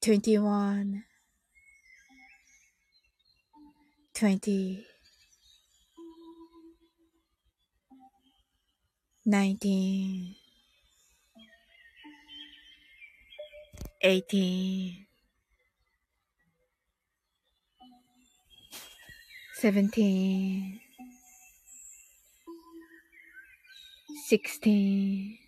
21 20 19 18 17 16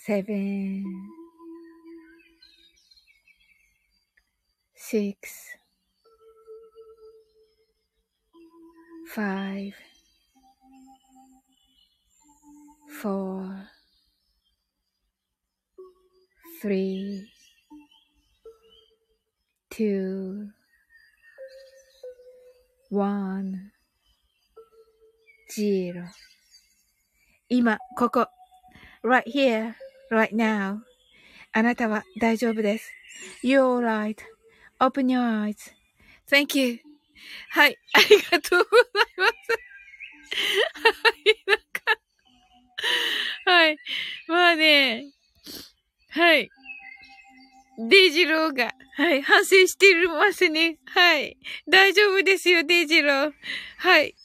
seven, six, five, four, three, two, one, zero. 今、ここ。right here, Right now. あなたは大丈夫です。You're right.Open your eyes.Thank you. はい。ありがとうございます。はい。なんか、はい。まあね、はい。デイジローが、はい。反省していますね。はい。大丈夫ですよ、デイジロー。はい。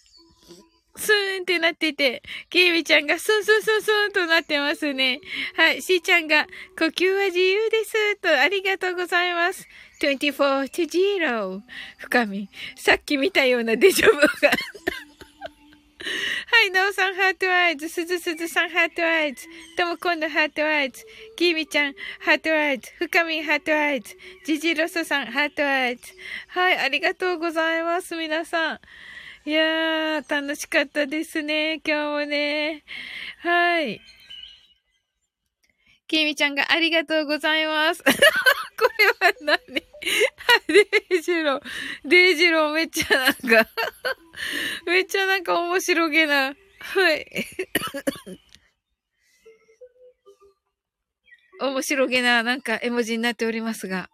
スーンってなってて、ケイミちゃんがスンスンスンスンとなってますね。はい。シーちゃんが、呼吸は自由です。と、ありがとうございます。24 to 0。深み。さっき見たようなデジャブが。はい、なおさんハートアイズ、すずすずさんハートアイズ、ともこんのハートアイズ、きみちゃんハートアイズ、深みハートアイズ、ジジロソさんハートアイズ。はい、ありがとうございます、皆さん。いやー、楽しかったですね、今日もね。はい。きみちゃんがありがとうございます。(laughs) これは何？デイジロー。デイジローめっちゃなんか (laughs) めっちゃなんか面白げな。はい。(laughs) 面白げな、なんか絵文字になっておりますが。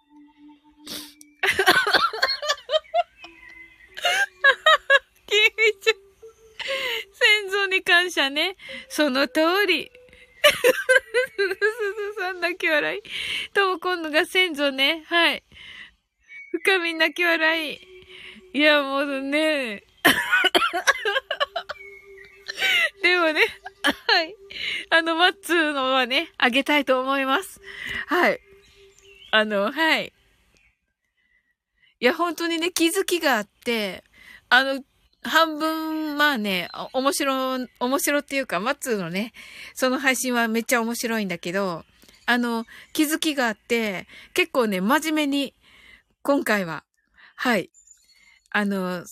キミちゃん。先祖に感謝ね。その通り。すずすずさん泣き笑い。とも今度が先祖ね。はい。深み泣き笑い。いや、もうね。でもね、はい。あの、マッツーのはね、あげたいと思います。はい。あの、はい。いや、本当にね、気づきがあって、あの、半分、まあね、面白、面白っていうか、マッツーのね、その配信はめっちゃ面白いんだけど、あの、気づきがあって、結構ね、真面目に、今回は、はい、あの、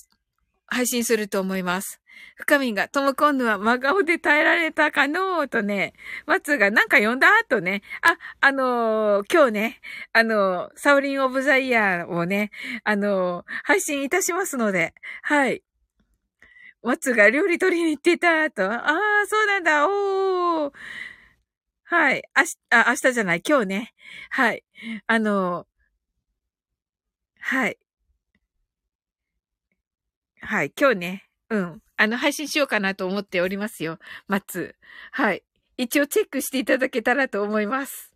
配信すると思います。深みが、とも今度は真顔で耐えられたかのーとね、マツがなんか呼んだとね、あ、あのー今日ね、あのーサウリンオブザイヤーをね、あのー配信いたしますので、はい。マツが料理取りに行ってたと、ああ、そうなんだ、おー。はい。あし、あ、明日じゃない、今日ね。はい。あのはい。はい、今日ね、うん。あの、配信しようかなと思っておりますよ。マツ。はい。一応チェックしていただけたらと思います。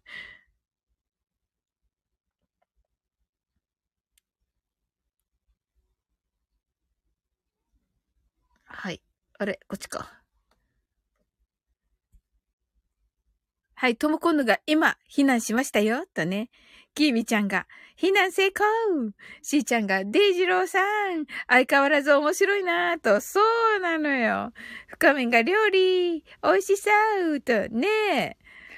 はい。あれ、こっちか。はい、ともこんぬが今、避難しましたよ、とね。きーみちゃんが、避難成功しーちゃんが、デイジローさん相変わらず面白いなぁと、そうなのよ。深みが料理美味しそうと、ねえ。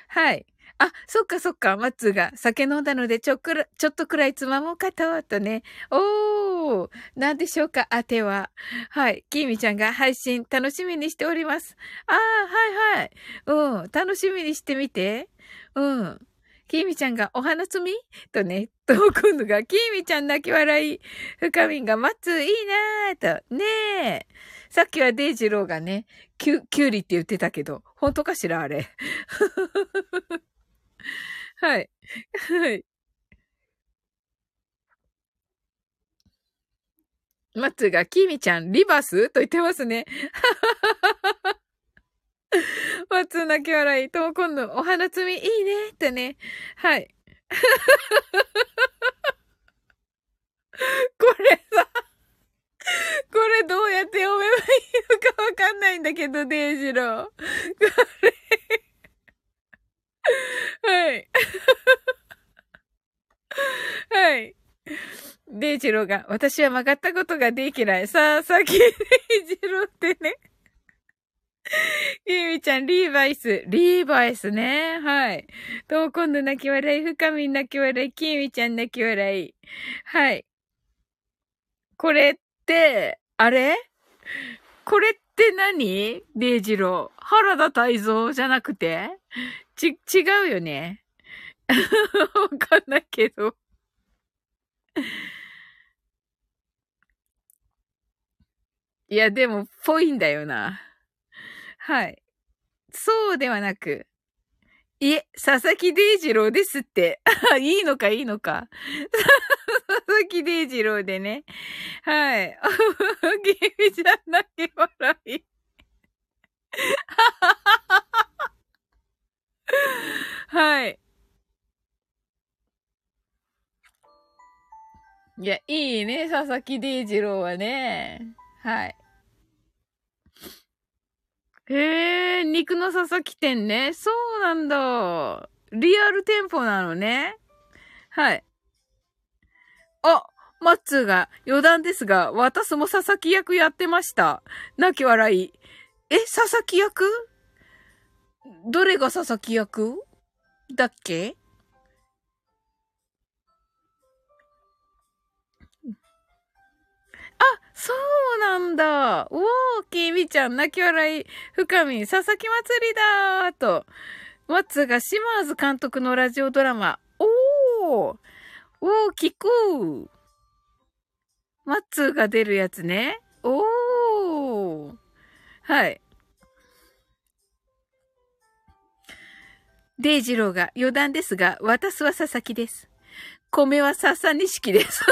はい。あ、そっかそっか、マッツーが酒飲んだのでちょっくら、ちょっとくらいつまもうかと、とね。おー、なんでしょうか、あては。はい。きーみちゃんが配信楽しみにしております。あー、はいはい。うん、楽しみにしてみて。うん。きーみちゃんがお花摘み？とね、ともくんのが、きーみちゃん泣き笑い。深みんが、マッツーいいなーと。ねえ。さっきはデイジローがね、キュ、キュウリって言ってたけど、本当かしらあれ。(laughs) はい。はい。マッツーが、キーミちゃん、リバスと言ってますね。マツー泣き笑い。とも今度、お花摘みいいねってね。はい。(laughs) これさ、これどうやって読めばいいのかわかんないんだけど、デイジロー。これ。はい。はい。デイジローが、私は曲がったことができない。さあ、さっき、デイジローってね。ゆみちゃん、リーバイス。リーバイスね。はい。と、今度泣き笑い、深み泣き笑い、きみちゃん泣き笑い。はい。これって、あれ？これって何？デイジロー。原田泰造じゃなくて？ち、違うよね。(laughs) わかんないけど。いや、でも、ぽいんだよな。はい。そうではなく、いえ、佐々木デイジローですって。(laughs) いいのか、いいのか。佐々木デイジローでね。はい。ゲームじゃなけ笑い。(laughs) はい。いや、いいね、佐々木デイジローはね。はい。へえ、肉の佐々木店ね。そうなんだ。リアル店舗なのね。はい。あ、マッツーが余談ですが、私も佐々木役やってました。泣き笑い。え、佐々木役？どれが佐々木役？だっけ？そうなんだ。おー、きみちゃん、泣き笑い、深み、佐々木祭りだーと。マッツが島津監督のラジオドラマ。おー、おー、聞くマッツーが出るやつね。おー。はい。デイジローが余談ですが、私は佐々木です。米は笹錦です。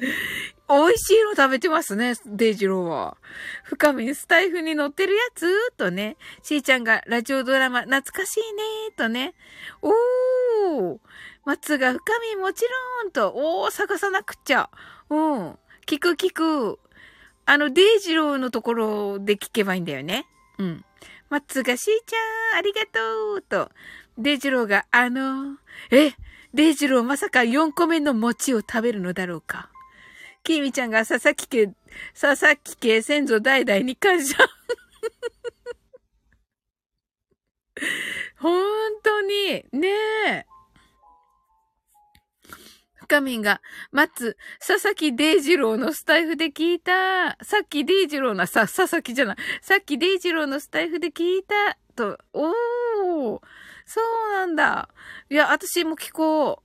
(laughs) 美味しいの食べてますね、デイジローは。深みスタイフに乗ってるやつ？とね、しーちゃんがラジオドラマ懐かしいねとね。おー松が深みもちろんと、おー探さなくちゃ。うん。聞く聞く。あの、デイジローのところで聞けばいいんだよね。うん。松がしーちゃん、ありがとうと。デイジローが、あの、え、デイジローまさか4個目の餅を食べるのだろうか。きみちゃんが佐々木家、佐々木家先祖代々に感謝。(laughs) 本当に、ねえ。深みんが、松、佐々木デイジローのスタイフで聞いた。さっきデイジローの、さ、佐々木じゃない。さっきデイジローのスタイフで聞いた。と、おー。そうなんだ。いや、私も聞こ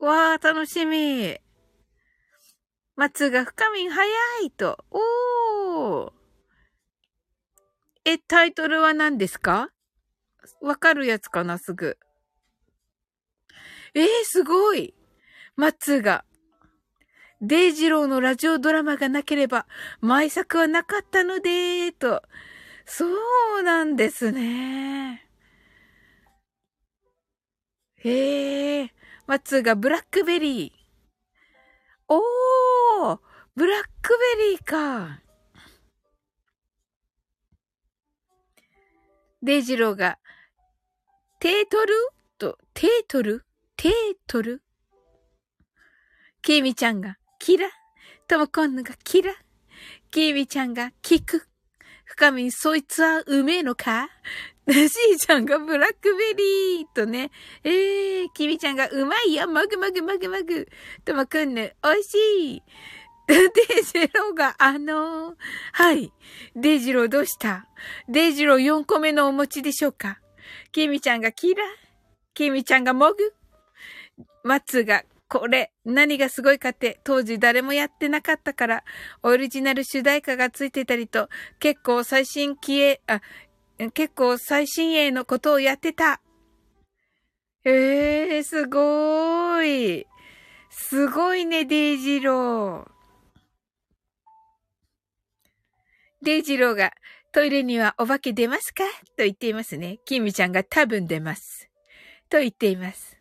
う。わー、楽しみ。松が深みん早いと。おー。え、タイトルは何ですか？わかるやつかな、すぐ。えー、すごい。松が。デイジローのラジオドラマがなければ、前作はなかったので、と。そうなんですね。へえ。松がブラックベリー。おーブラックベリーか。デイジローが、テートル？と、テートル？テートル？キミちゃんが、キラ？トモコンヌがキラ？キーミちゃんが、キク深みそいつはうめえのか？しーちゃんがブラックベリーとね。えー、きみちゃんがうまいよもぐもぐもぐもぐ。ともこんぬ、おいしい。(laughs) デイジローが、あのー、はい。デイジローどうした？デイジロー4個目のお餅でしょうか？きみちゃんがキラきみちゃんがもぐ？マツが、これ、何がすごいかって、当時誰もやってなかったから、オリジナル主題歌がついてたりと、結構最新消え、あ、結構最新鋭のことをやってた。ええー、すごーい。すごいね、デイジロー。デイジローが、トイレにはお化け出ますか？と言っていますね。キミちゃんが多分出ます。と言っています。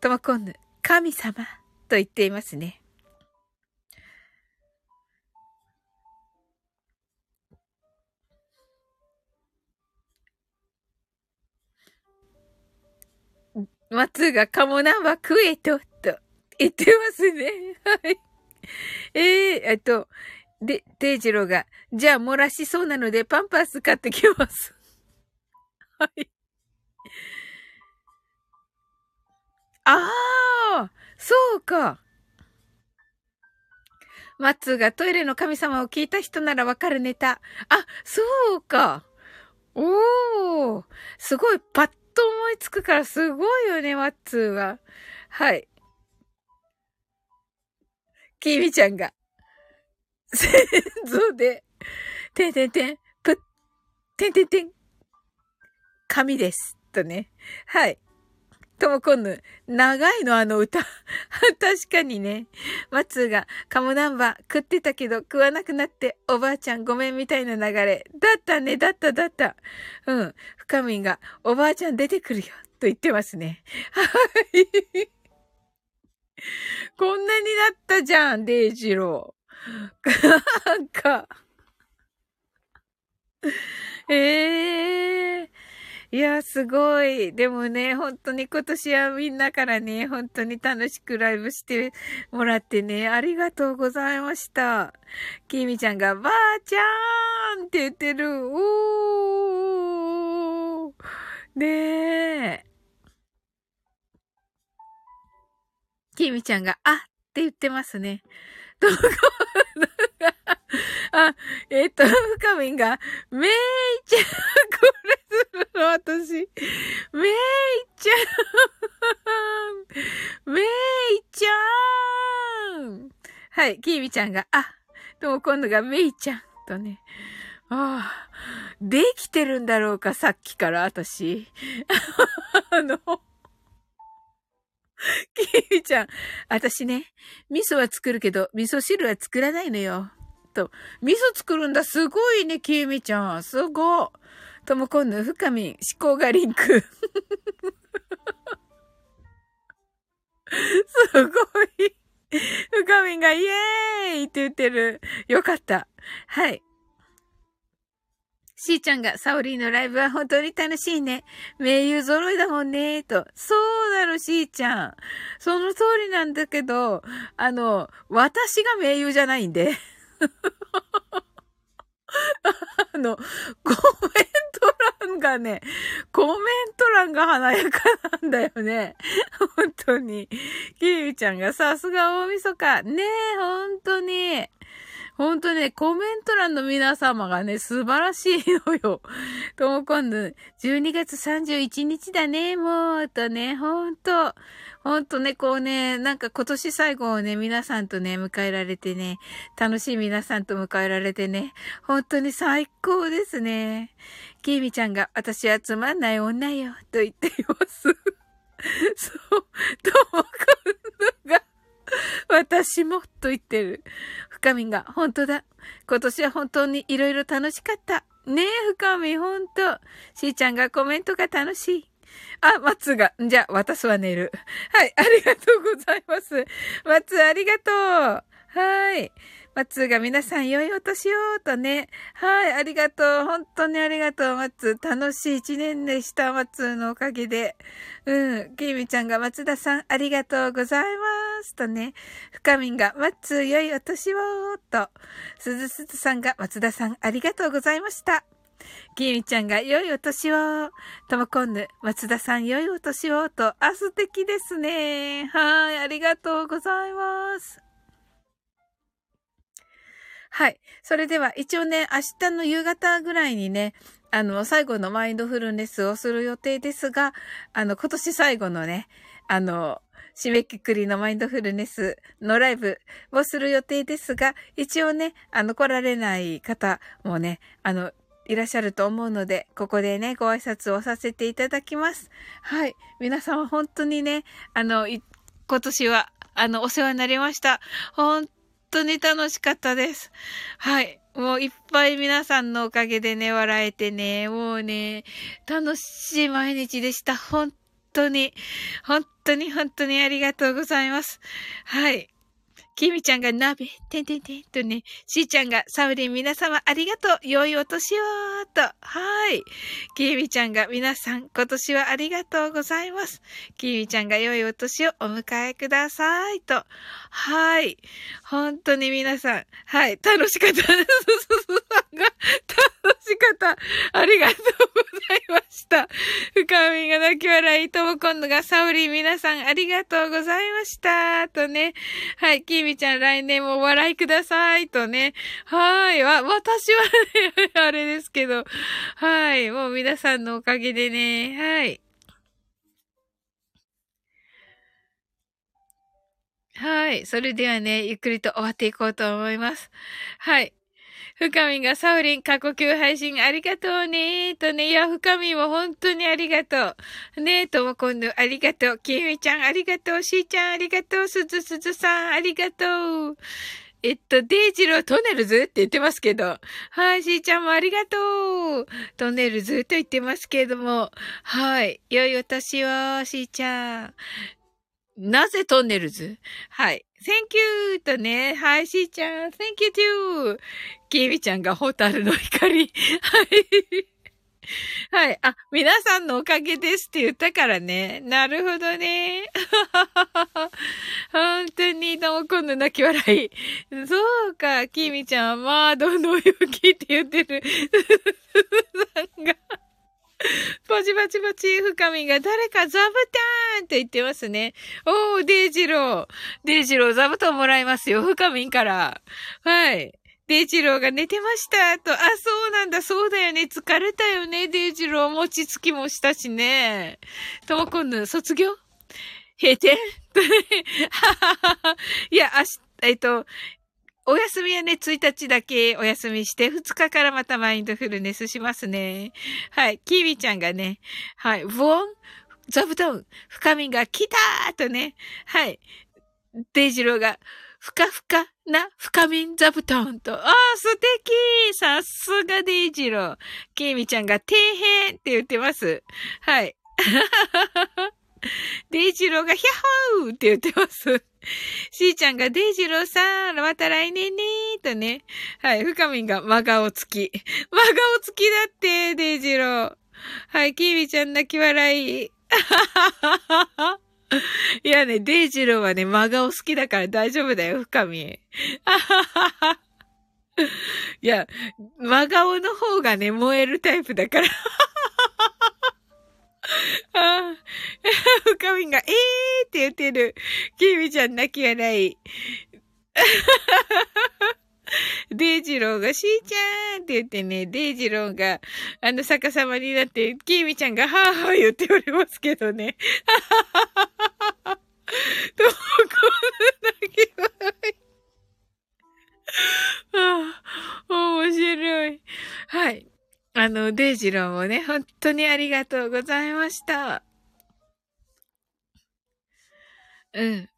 ともこんぬ、神様と言っていますね。松がカモナンバ食えと、と言ってますね。はい。ええー、えっと、で、デイジローが、じゃあ漏らしそうなのでパンパス買ってきます。(laughs) はい。ああ、そうか。マッツーがトイレの神様を聞いた人ならわかるネタ。あ、そうか。おー。すごい、パッと思いつくからすごいよね、マッツーは。はい。キミちゃんが、先祖で、てんてんてん、ぷっ、てんてんてん、神です。とね。はい。ともこんぬ、長いのあの歌。(laughs) 確かにね。松が、カモナンバー食ってたけど食わなくなって、おばあちゃんごめんみたいな流れ。だったね、だっただった。うん。深みが、おばあちゃん出てくるよ。と言ってますね。はい。(laughs) こんなになったじゃん、デイジロー。なんかええー、いや、すごい。でもね、本当に今年はみんなからね、本当に楽しくライブしてもらってね、ありがとうございました。きみちゃんが、ばあちゃーんって言ってる。おー。ねえ。きみちゃんが、あって言ってますね。どこあ、えっ、と、深みんが、めいちゃん、これするの、私。めいちゃん、めいちゃん。はい、きみちゃんが、あ、でも今度がめいちゃん、とね。ああ、できてるんだろうか、さっきから、私。あの、(laughs) きーみちゃん、私ね、味噌は作るけど、味噌汁は作らないのよ。と、味噌作るんだ。すごいね、きみちゃん。すごいともこんぬ、深み、思考がリンク。すごい。深みがイエーイって言ってる。よかった。はい。しーちゃんが、サオリーのライブは本当に楽しいね。名優揃いだもんね、と。そうなの、しーちゃん。その通りなんだけど、あの、私が名優じゃないんで。(laughs) あの、コメント欄がね、コメント欄が華やかなんだよね。本当に。キリちゃんがさすが大晦日。ねえ、本当に。本当ね、コメント欄の皆様がね、素晴らしいのよ。(laughs) とも今度、12月31日だね、もう、とね、ほんと。ほんとね、こうね、なんか今年最後をね、皆さんとね、迎えられてね、楽しい皆さんと迎えられてね、本当に最高ですね。きーみちゃんが、私はつまんない女よ、と言っています。(laughs) そう、とも今度が、私も、と言ってる。深みが、本当だ。今年は本当にいろいろ楽しかった。ねえ、深み、ほんと。しーちゃんがコメントが楽しい。あ、松が、じゃあ、私は寝る。はい、ありがとうございます。松、ありがとう。はい。松が皆さん良いお年をとね。はい、ありがとう。本当にありがとう、松。楽しい一年でした、松のおかげで。うん。きみちゃんが松田さん、ありがとうございます。とね。深みんが、松、良いお年をと。すずすずさんが、松田さん、ありがとうございました。きみちゃんが、良いお年を。ともこんぬ、松田さん、良いお年を。と、あ、素敵ですね。はい、ありがとうございます。はい。それでは一応ね、明日の夕方ぐらいにね、あの、最後のマインドフルネスをする予定ですが、あの、今年最後のね、あの、締めくくりのマインドフルネスのライブをする予定ですが、一応ね、あの、来られない方もね、あの、いらっしゃると思うので、ここでね、ご挨拶をさせていただきます。はい。皆様本当にね、あの、今年は、あの、お世話になりました。本当に楽しかったです。はい。もういっぱい皆さんのおかげでね、笑えてね、もうね、楽しい毎日でした。本当に、本当に本当にありがとうございます。はい。きみちゃんが鍋、てんてんてんとね、しーちゃんがサウリン皆様ありがとう。良いお年をと。はい。きみちゃんが皆さん今年はありがとうございます。きみちゃんが良いお年をお迎えくださいと。はい。本当に皆さん、はい。楽しかったです。楽しかった。ありがとうございました。(laughs) 深みが泣き笑いとも今度がサウリン皆さんありがとうございました。とね。はい。きみちゃん来年もお笑いください。とね。はい。わ、私はね、(laughs) あれですけど。はい。もう皆さんのおかげでね。はい。はい。それではね、ゆっくりと終わっていこうと思います。はい。深みがサウリン過呼吸配信ありがとうねとね、いや、深みも本当にありがとう。ねえ、とも今度ありがとう。きみちゃんありがとう。しーちゃんありがとう。すずすずさんありがとう。えっと、デイジロートネルズって言ってますけど。はい、しーちゃんもありがとう。トネルズと言ってますけども。はい。良いお年を、しーちゃん。なぜトンネルズ？はい。Thank you! とね。はい、しーちゃん。Thank you too! きみちゃんがホタルの光。はい。(laughs) はい。あ、皆さんのおかげですって言ったからね。なるほどね。(laughs) 本当に、どうも今度泣き笑い。そうか、きみちゃんは、まあ、どんどん勇気って言ってる。(laughs) さんが。パチパチパチ、深みが誰か座布団って言ってますね。おー、デイジロー。デイジロー座布団もらいますよ。深みから。はい。デイジローが寝てましたと。あ、そうなんだ、そうだよね。疲れたよね、デイジロー。餅つきもしたしね。ともこんぬ、卒業？閉店？(laughs) いや、あし、えっと、お休みはね、1日だけお休みして、2日からまたマインドフルネスしますね。はい。キーミちゃんがね、はい。ブオン？座布団？深みが来たーとね、はい。デイジローが、ふかふかな深みん座布団と、ああ、素敵さすがデイジロー。キーミちゃんが、底辺って言ってます。はい。(laughs) デイジローがヒャッホーって言ってます。しーちゃんがデイジローさん、また来年ねーとね。はい、深みんが真顔好き。真顔好きだって、デイジロー。はい、キーミちゃん泣き笑い。(laughs) (laughs) いやね、デイジローはね、真顔好きだから大丈夫だよ、深み。(laughs) いや、真顔の方がね、燃えるタイプだから。(laughs) ああ、深みが、えーって言ってる。キミちゃん泣き笑い。あははは (laughs) デイジローが、しーちゃんって言ってね、デイジローが、あの逆さまになって、キーミちゃんが、はぁはぁ言っておりますけどね。(laughs) どこんな泣き笑い。ああ、面白い。はい。あの、デイジローもね、本当にありがとうございました。うん。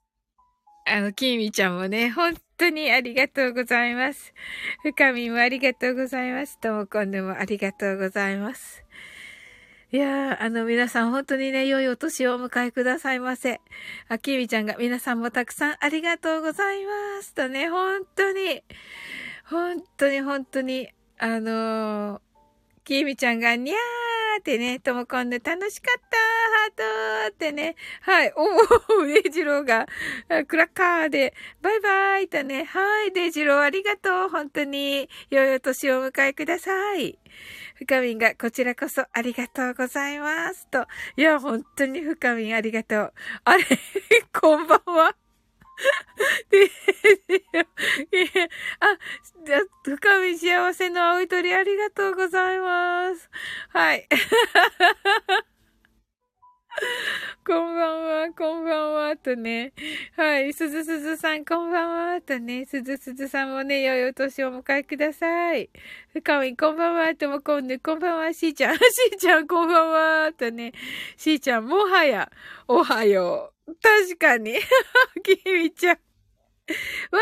あの、キーミちゃんもね、本当にありがとうございます。深みもありがとうございます。ともこんでもありがとうございます。いやー、あの、皆さん本当にね、良いお年をお迎えくださいませ。あ、きみちゃんが皆さんもたくさんありがとうございます。とね、本当に、本当に本当に、あのーきみちゃんが、にゃーってね、ともこんで楽しかったハートってね。はい。おー、デイジローが、クラッカーで、バイバイとね。はい、デイジローありがとう。本当に、良いお年をお迎えください。深みんが、こちらこそありがとうございます。と。いや、本当に深みんありがとう。あれ (laughs) こんばんは。(laughs) あ、じゃ、深み幸せの青い鳥ありがとうございます。はい。(laughs) こんばんは、こんばんは、とね。はい。すずすずさん、こんばんは、とね。すずすずさんもね、良いお年をお迎えください。かみこんばんは、ともこんで、こんばんは、しーちゃん。(laughs) しーちゃん、こんばんは、とね。しーちゃん、もはや、おはよう。確かに。(laughs) きみちゃん。わ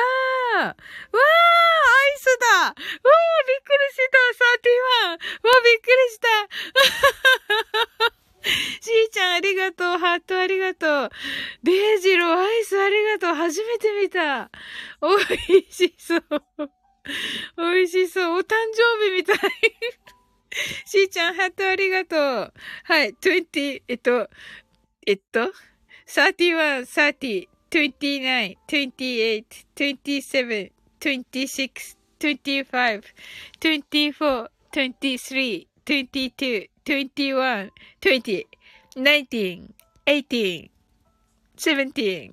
ーわーアイスだわーびっくりしたサーティワンわーびっくりした (laughs) しーちゃんありがとう。ハートありがとう。デイジローアイスありがとう。初めて見た。美味しそう。美味しそう。お誕生日みたい。(laughs) しーちゃん、ハートありがとう。はい、20、えっと、えっと、31, 30, 29, 28, 27, 26, 25, 24, 23, 22, 21, 20, 19, 18, 17,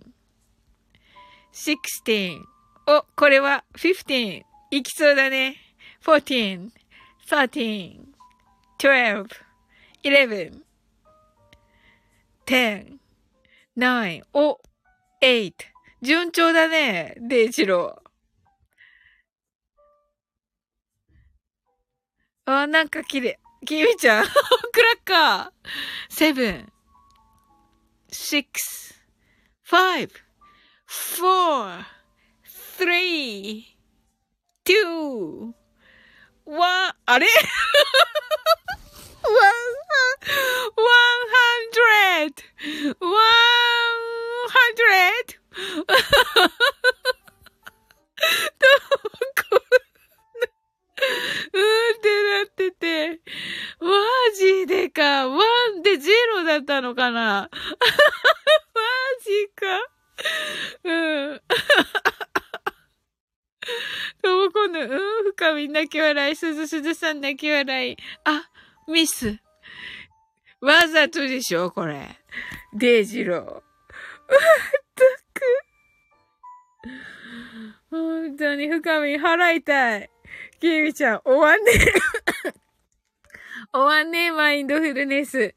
16. お、これは15。いきそうだね。14, 13, 12, 11, 10, 9, お、8. 順調だね、デイジロー。あ、なんか綺麗。キミちゃん、(laughs) クラッカー。7, 6, 5, 4, 3, 2, 1, あれ？One hundred! One hundred! どこうんってなってて。マジでか。ワンでゼロだったのかなマジか。うん。とも今度、うん、深み泣き笑い、すずすずさん泣き笑い。あ、ミス。わざとでしょこれ。デイジロー。まったく。本当に深み払いたい。キミちゃん、終わんねえ。終わんねえ、マインドフルネス。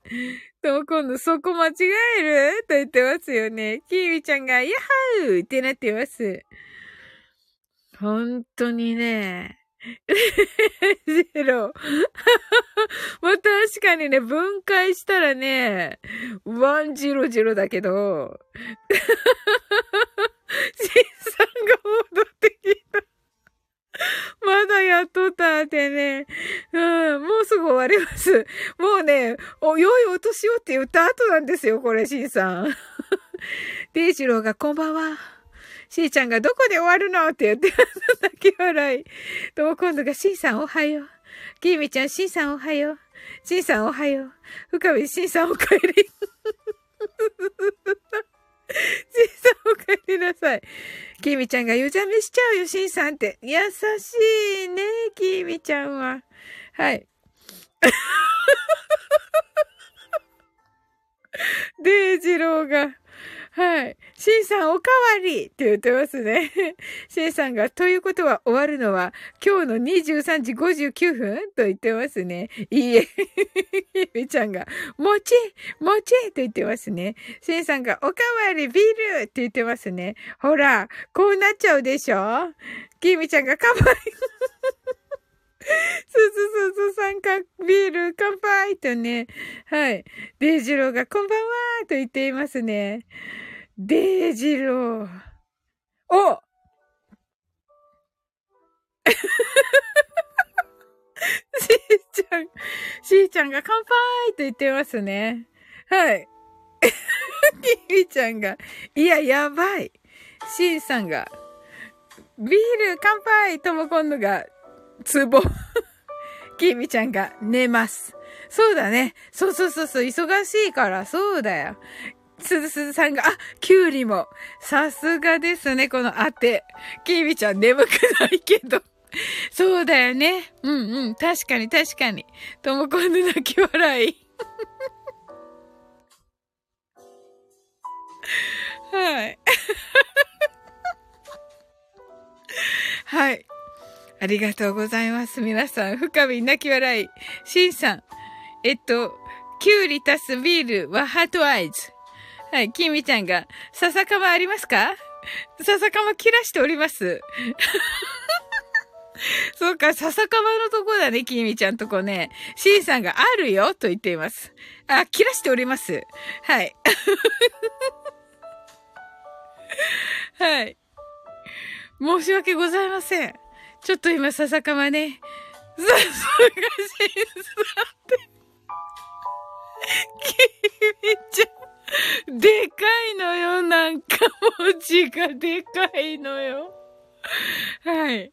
と、今度そこ間違える？と言ってますよね。キミちゃんが、ヤッハーってなってます。本当にね。ゼロ。(laughs) まあ、確かにね、分解したらね、ワンジロジロだけど、(laughs) シンさんが戻ってきた。まだやっとったってね。うん、もうすぐ終わります。もうね、お、良いお年をって言った後なんですよ、これ、シンさん。デイジローがこんばんは。しーちゃんがどこで終わるの？って言って、(laughs) 泣き笑い。と、今度がしーさんおはよう。きーみちゃん、しーさんおはよう。しーさんおはよう。深みしーさんお帰り。(laughs) しーさんお帰りなさい。きーみちゃんが湯冷めしちゃうよ、しーさんって。優しいね、きーみちゃんは。はい。(laughs) デイジローが、はい。シンさんおかわりって言ってますね。(laughs) シンさんが、ということは終わるのは今日の23時59分と言ってますね。いいえ。(laughs) ひみちゃんが、もちもちと言ってますね。シンさんが、おかわりビールって言ってますね。ほら、こうなっちゃうでしょ？きみちゃんがかわいい。すずすずさんか、ビール乾杯とね。はい。デイジローがこんばんはと言っていますね。デイジロー。お (laughs) しーちゃん、しーちゃんが乾杯と言ってますね。はい。(laughs) きみちゃんが、いや、やばい。しーさんが、ビール乾杯とも今度が、ツボ。(laughs) きみちゃんが寝ます。そうだね。そうそうそうそう、忙しいから、そうだよ。すずすずさんが、あ、きゅうりも。さすがですね、この当て。きみちゃん眠くないけど。そうだよね。うんうん。確かに確かに。ともこんで泣き笑い。(laughs) はい。(laughs) はい。ありがとうございます。皆さん、深み泣き笑い。しんさん。えっと、きゅうり足すビールはハートアイズ。はい、きみちゃんが、笹かまありますか？笹かま切らしております。(laughs) そうか、笹かまのとこだね、きみちゃんとこね。しんさんがあるよ、と言っています。あ、切らしております。はい。(laughs) はい。申し訳ございません。ちょっと今、笹かまね。さすがしんさんって。きみちゃん。でかいのよ、なんか文字がでかいのよ。はい。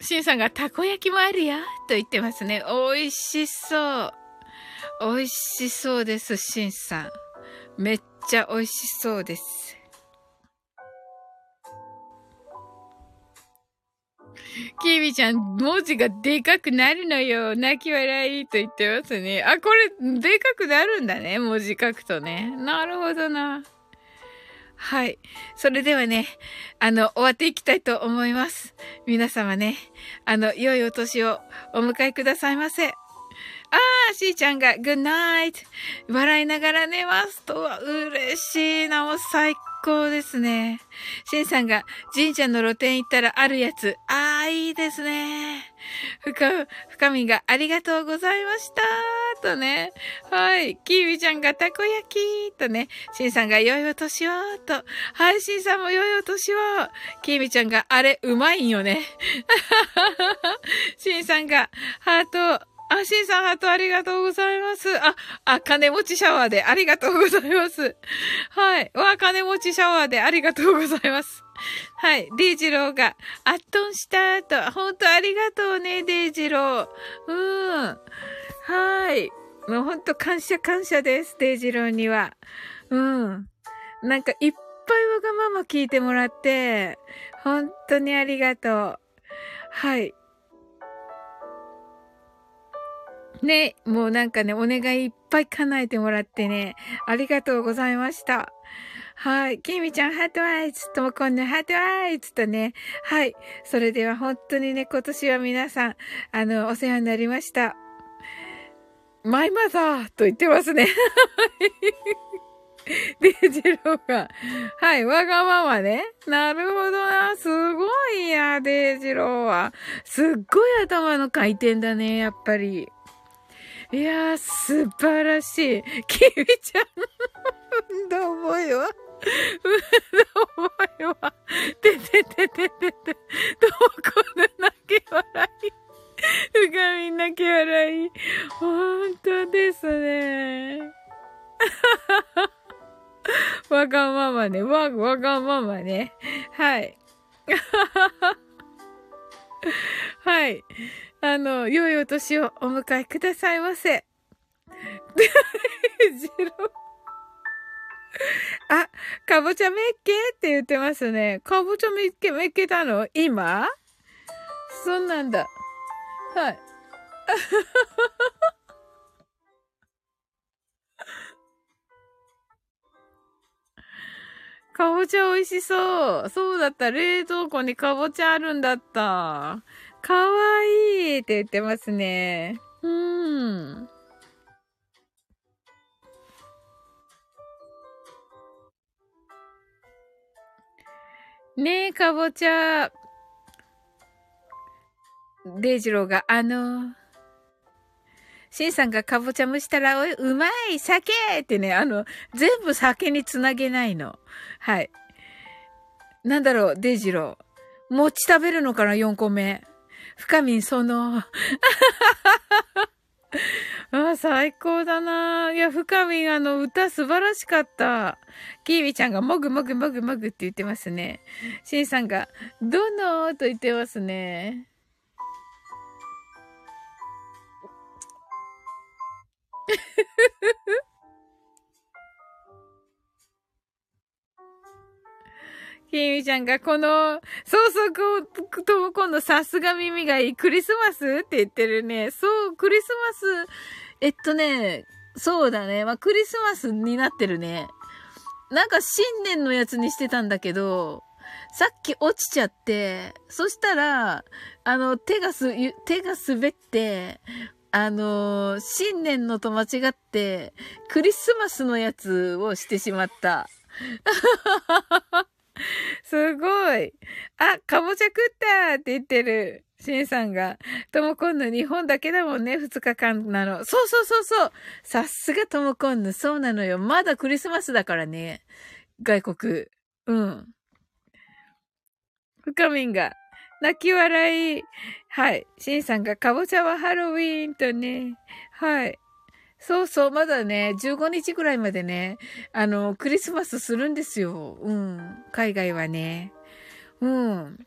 しんさんがたこ焼きもあるよと言ってますね。美味しそう。美味しそうです、しんさん。めっちゃ美味しそうです。きみちゃん、文字がでかくなるのよ。泣き笑いと言ってますね。あ、これ、でかくなるんだね。文字書くとね。なるほどな。はい。それではね、あの、終わっていきたいと思います。皆様ね、あの、良いお年をお迎えくださいませ。ああ、しーちゃんが、グッナイト笑いながら寝ますとは、嬉しいな、もう最高ですね。シンさんが神社の露店行ったらあるやつ。ああ、いいですね。ふか、深みがありがとうございました。とね。はい。キーウィちゃんがたこ焼き。とね。シンさんが良いお年を。と。はい。シンさんも良いお年を。キーミちゃんがあれ、うまいんよね。(laughs) シンさんがハート。あ、シンさんハートありがとうございます。あ、あ、金持ちシャワーでありがとうございます。(laughs) はい。わ、金持ちシャワーでありがとうございます。(laughs) はい。デイジローが、あっとんしたと、ほんとありがとうね、デイジロー。うん。はい。もうほんと感謝感謝です、デイジローには。うん。なんかいっぱいわがまま聞いてもらって、本当にありがとう。はい。ね、もうなんかね、お願いいっぱい叶えてもらってね、ありがとうございました。はい。きみちゃん、 heart eyes ともこんぬ heart eyes とね。はい。それでは本当にね、今年は皆さん、あの、お世話になりました。マイマザーと言ってますね。(laughs) デイジローが。はい、わがままね。なるほどな。すごいや、デジローは。すっごい頭の回転だね、やっぱり。いやー、素晴らしい。キミちゃん、運動覚えは運動覚えは、てててててて、どこで泣き笑い。うがみ泣き笑い。本当ですね。(laughs) わがままね。わ、わがままね。はい。(laughs) はい。あの、良いお年をお迎えくださいませ。(laughs) ジロあ、かぼちゃめっけって言ってますね。かぼちゃめっけ、めっけたの？今？そんなんだ。はい。(laughs) かぼちゃ美味しそう。そうだった。冷蔵庫にかぼちゃあるんだった。かわいいって言ってますね。うん。ねえ、かぼちゃ。デイジローが、あの、シンさんがかぼちゃ蒸したら、おい、うまい酒ってね、あの、全部酒につなげないの。はい。なんだろう、デイジロー。餅食べるのかな、4個目。深みその、(laughs) あ、最高だな。いや、深みあの歌素晴らしかった。キービちゃんがもぐもぐもぐもぐって言ってますね。シンさんが、どのと言ってますね。(laughs) ひみちゃんがこの、そうそう、こう、とも今度さすが耳がいい。クリスマスって言ってるね。そう、クリスマス、えっとね、そうだね。まあ、クリスマスになってるね。なんか新年のやつにしてたんだけど、さっき落ちちゃって、そしたら、あの、手がす、手が滑って、あの新年のと間違って、クリスマスのやつをしてしまった。(laughs) (laughs) すごい。あ、かぼちゃ食ったって言ってる。シンさんが。ともこんぬ日本だけだもんね、二日間なの。そうそうそうそう。さすがともこんぬ。そうなのよ。まだクリスマスだからね。外国。うん。深みんが。泣き笑い。はい。シンさんがかぼちゃはハロウィーンとね。はい。そうそう、まだね、15日ぐらいまでね、あの、クリスマスするんですよ。うん。海外はね。うん。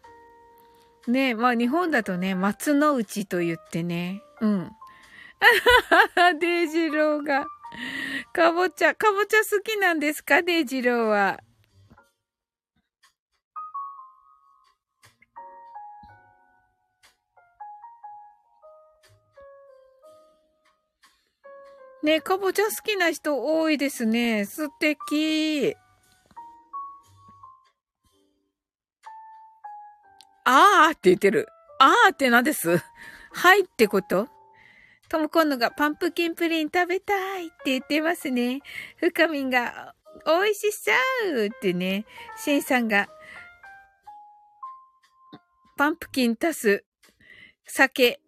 ね、まあ日本だとね、松の内と言ってね。うん。(laughs) デイジローが。かぼちゃ、かぼちゃ好きなんですか？デイジローは。ねかぼちゃ好きな人多いですね。素敵。あーって言ってる。あーって何ですはいってこと？とも今度がパンプキンプリン食べたいって言ってますね。深みんが美味しそうってね。シンさんがパンプキン足す酒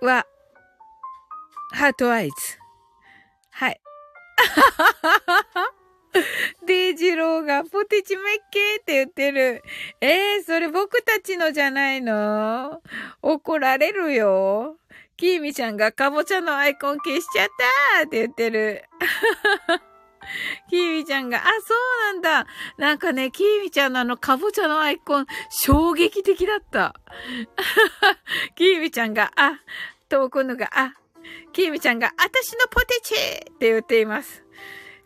は heart eyes。はい。(laughs) デイジローがポテチメッケーって言ってる。えー、それ僕たちのじゃないの？怒られるよ。キーミちゃんがかぼちゃのアイコン消しちゃったーって言ってる。(laughs) キーミちゃんが、あ、そうなんだ。なんかね、キーミちゃんのあのかぼちゃのアイコン、衝撃的だった。(laughs) キーミちゃんが、あ、とこのが、あ、キーミちゃんが、私のポテチって言っています。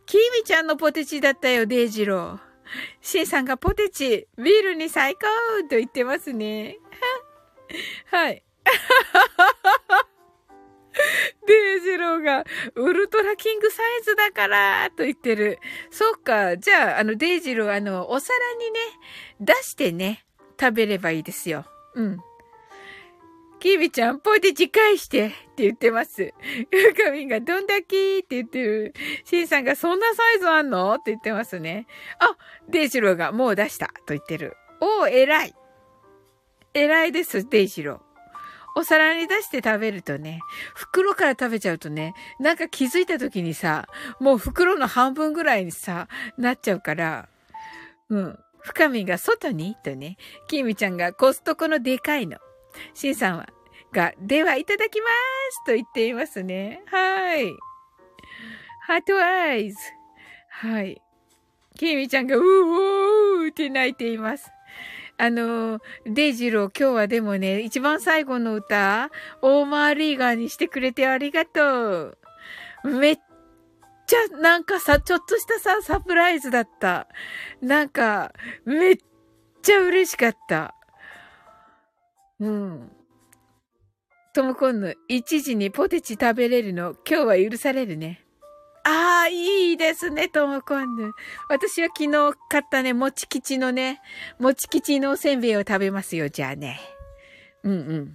キーミちゃんのポテチだったよ、デイジロー。シンさんがポテチ、ビールに最高と言ってますね。はい。(laughs) デイジローが、ウルトラキングサイズだから、と言ってる。そっか。じゃあ、あの、デイジロー、あの、お皿にね、出してね、食べればいいですよ。うん。キビちゃん、ポテチ返してって言ってます。ゆかみんがどんだけって言ってる？シンさんがそんなサイズあんの？って言ってますね。あ、デイジローがもう出したと言ってる。おー、偉い。偉いです、デイジロー。お皿に出して食べるとね、袋から食べちゃうとね、なんか気づいた時にさ、もう袋の半分ぐらいにさ、なっちゃうから、うん。深みが外に？とね、きみちゃんがコストコのでかいの。シンさんは、が、ではいただきますと言っていますね。はい。 heart eyes。はい。キミちゃんが、うーうーって泣いています。あの、デイジロー、今日はでもね、一番最後の歌、 Oh My Little Girl にしてくれてありがとう。めっちゃ、なんかさ、ちょっとしたさ、サプライズだった。なんか、めっちゃ嬉しかった。うん。トムコンヌ、1時にポテチ食べれるの、今日は許されるね。ああ、いいですね、トムコンヌ。私は昨日買ったね、もち吉のね、もち吉のおせんべいを食べますよ、じゃあね。うんうん。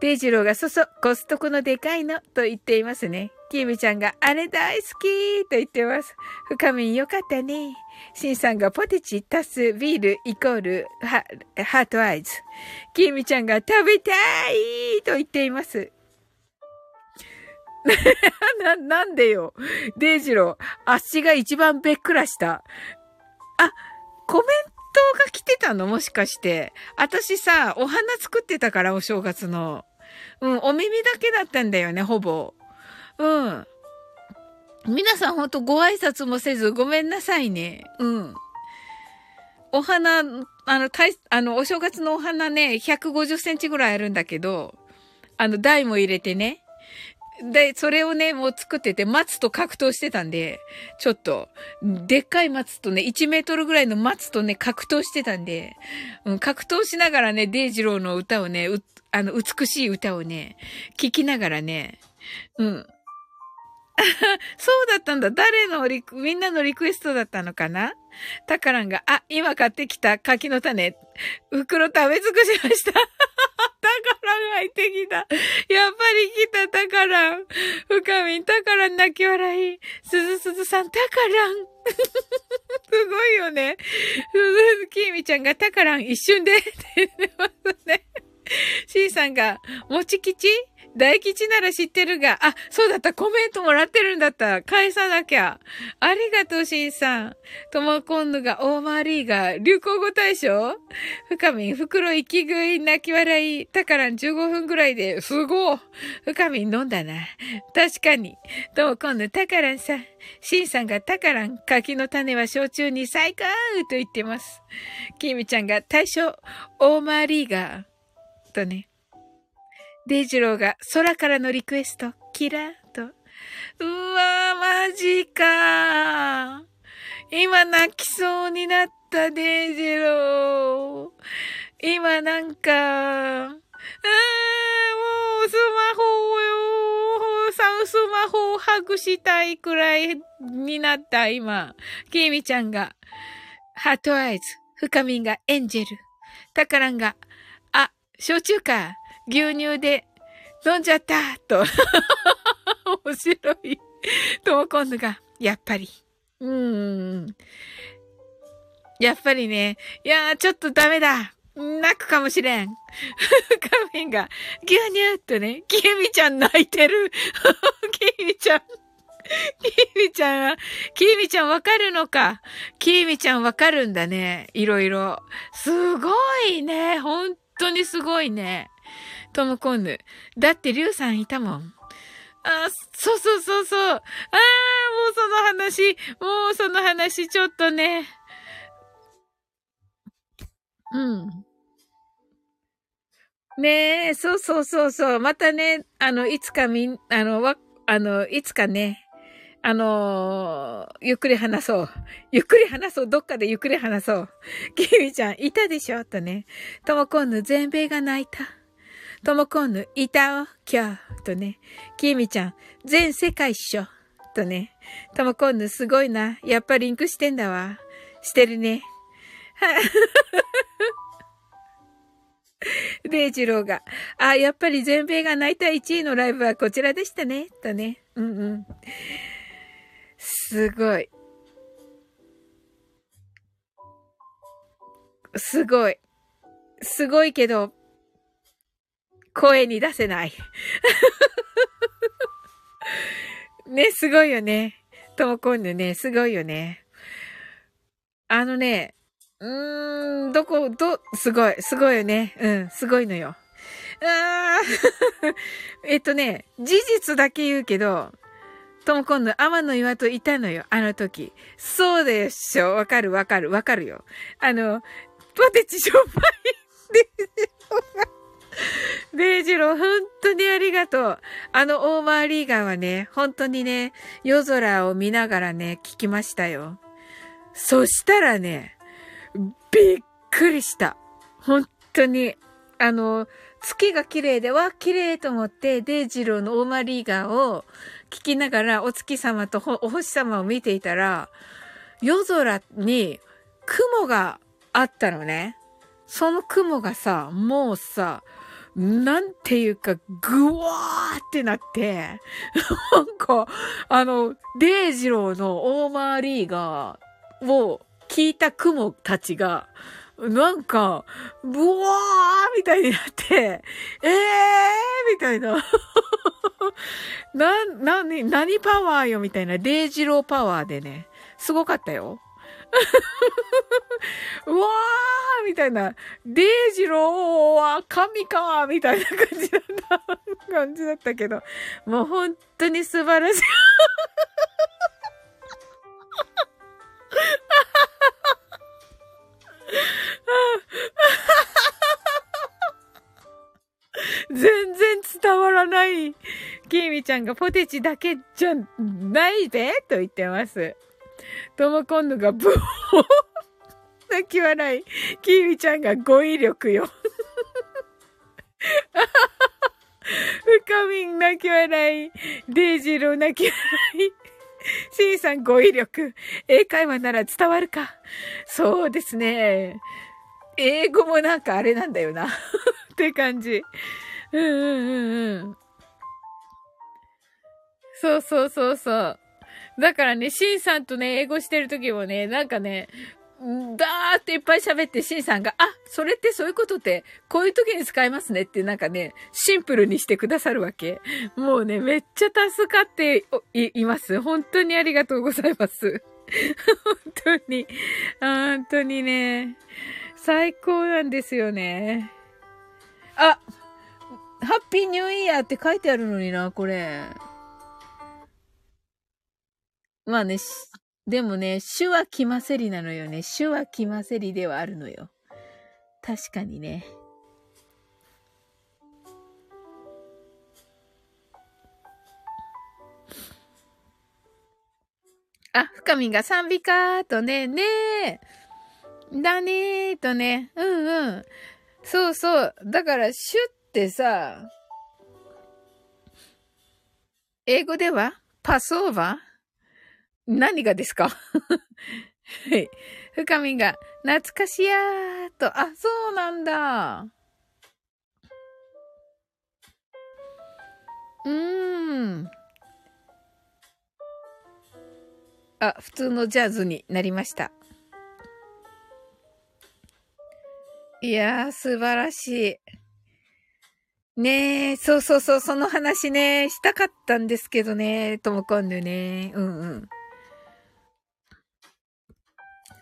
デイジローがそそ、コストコのでかいの、と言っていますね。キミちゃんが、あれ大好きと言ってます。深みんよかったね。シンさんがポテチ足すビールイコール heart eyes。キミちゃんが食べたいと言っています。(laughs) な、なんでよ。デイジロー、足が一番べっくらした。あ、コメントが来てたの？もしかして。私さ、お花作ってたから、お正月の。うん、お耳だけだったんだよね、ほぼ。うん。皆さんほんとご挨拶もせずごめんなさいね。うん。お花、あの、たい、あの、お正月のお花ね、150センチぐらいあるんだけど、あの、台も入れてね。で、それをね、もう作ってて、松と格闘してたんで、ちょっと、でっかい松とね、1メートルぐらいの松とね、格闘してたんで、うん、格闘しながらね、デイジローの歌をね、あの、美しい歌をね、聴きながらね、うん、そうだったんだ。誰のリク、みんなのリクエストだったのかな？タカランが、あ、今買ってきた柿の種、袋食べ尽くしました。(laughs) タカラン入ってきた。やっぱり来たタカラン。深みん、タカラン泣き笑い。すずすずさん、タカラン。(laughs) すごいよね。すずすきみちゃんがタカラン一瞬でって言ってますね。シーさんが、もち吉？大吉なら知ってるが、あ、そうだった、コメントもらってるんだった。返さなきゃ。ありがとう、しんさん。ともこんぬが、オーマーリーが、流行語大賞深みん、袋息食い、泣き笑い、たからん15分ぐらいで、すごい。深みん飲んだな。確かに。ともこんぬ、たからんさん。しんさんがたからん、柿の種は焼酎に最高と言ってます。きみちゃんが大賞、オーマーリーガー。とね。デイジローが空からのリクエスト、キラーと。うわー、マジかー。今泣きそうになったデイジロー。今なんか、あー、もうスマホを、さ、スマホをハグしたいくらいになった、今。キミちゃんが、ハートアイズ、深みがエンジェル、タカランが、あ、焼酎か。牛乳で飲んじゃったと。(laughs) 面白い。とも今度が、やっぱり。うーん。やっぱりね。いやー、ちょっとダメだ。泣くかもしれん。カミンが、牛乳とね、キミちゃん泣いてる。(laughs) キミちゃん。キミちゃん、キミちゃんわかるのか。キミちゃんわかるんだね。いろいろ。すごいね。本当にすごいね。トムコンヌ。だって、リュウさんいたもん。あ、そうそうそうそう。ああ、もうその話、もうその話、ちょっとね。うん。ねえ、そうそうそうそう。またね、あの、いつかみん、あの、わ、あの、いつかね、あのー、ゆっくり話そう。(laughs) ゆっくり話そう。どっかでゆっくり話そう。キミちゃん、いたでしょ？とね。ともこんぬ、全米が泣いた。ともこんぬ、いたお、今日、とね。きみちゃん、全世界っしょ、とね。ともこんぬ、すごいな。やっぱリンクしてんだわ。してるね。(laughs) は、デイジローが、あ、やっぱり全米が泣いた1位のライブはこちらでしたね。とね。うんうん。すごい。すごい。すごいけど、声に出せない。(laughs) ね、すごいよね。ともこんぬね、すごいよね。あのね、うーん、どこ、ど、すごい、すごいよね。うん、すごいのよ。あー (laughs) えっとね、事実だけ言うけど、ともこんぬ、天の岩といたのよ、あの時。そうでしょ。わかるわかるわかるよ。あの、ポテチしょっぱいで、デイ (laughs) ジロー、本当にありがとう。あのオーマーリーガーはね、本当にね、夜空を見ながらね、聞きましたよ。そしたらね、びっくりした。本当に。あの、月が綺麗で、わ、綺麗と思って、デイジローのオーマーリーガーを聞きながら、お月様とお星様を見ていたら、夜空に雲があったのね。その雲がさ、もうさ、なんていうか、ぐわーってなって、なんか、あの、デイジローのオーマーリーガーを聞いた雲たちが、なんか、ブワーみたいになって、えーみたいな。(laughs) な、な、何パワーよみたいな、デイジローパワーでね、すごかったよ。うわーみたいな、デイジローは神かみたいな感じだった、感じだったけど、もう本当に素晴らしい。全然伝わらない。キーミちゃんがポテチだけじゃないべと言ってます。ともこんぬがブー泣き笑い。キーミちゃんが語彙力よ。深みん泣き笑い。デイジロー泣き笑い。シンさん語彙力。英会話なら伝わるか。そうですね。英語もなんかあれなんだよな。って感じ。うんうんうんうん。そうそうそうそう。だからね、シンさんとね、英語してる時もね、なんかね、だーっていっぱい喋って、シンさんが、あ、それってそういうことって、こういう時に使えますねってなんかね、シンプルにしてくださるわけ。もうね、めっちゃ助かっています。本当にありがとうございます。本当に、本当にね、最高なんですよね。あ、ハッピーニューイヤーって書いてあるのにな、これ。まあね、でもね、手話来ませりなのよね。手話来ませりではあるのよ。確かにね。あ、深みが賛美歌とね、ねえ。だねーとね。うんうん。そうそう。だから、シュってさ、英語では？パスオーバー？何がですか？(laughs) はい。深みが、懐かしやーと、あ、そうなんだ。うーん。あ、普通のジャズになりました。いやー、素晴らしい。ねえ、そうそうそう、その話ね、したかったんですけどね、ともこんぬね。うんうん。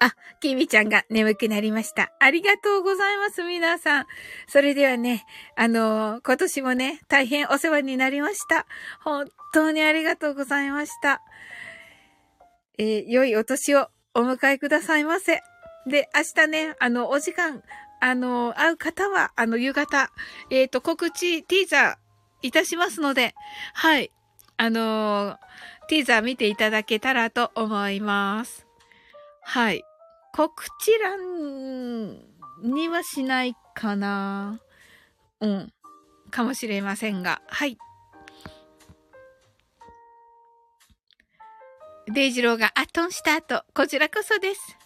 あ、きみちゃんが眠くなりました。ありがとうございます、皆さん。それではね、あのー、今年もね、大変お世話になりました。本当にありがとうございました。えー、良いお年をお迎えくださいませ。で、明日ね、あの、お時間、あの、会う方は、あの、夕方、えっ、と、告知、ティーザー、いたしますので、はい。あのティーザー見ていただけたらと思います。はい。告知欄にはしないかな。うん。かもしれませんが。はい。デイジローがアトンした後、こちらこそです。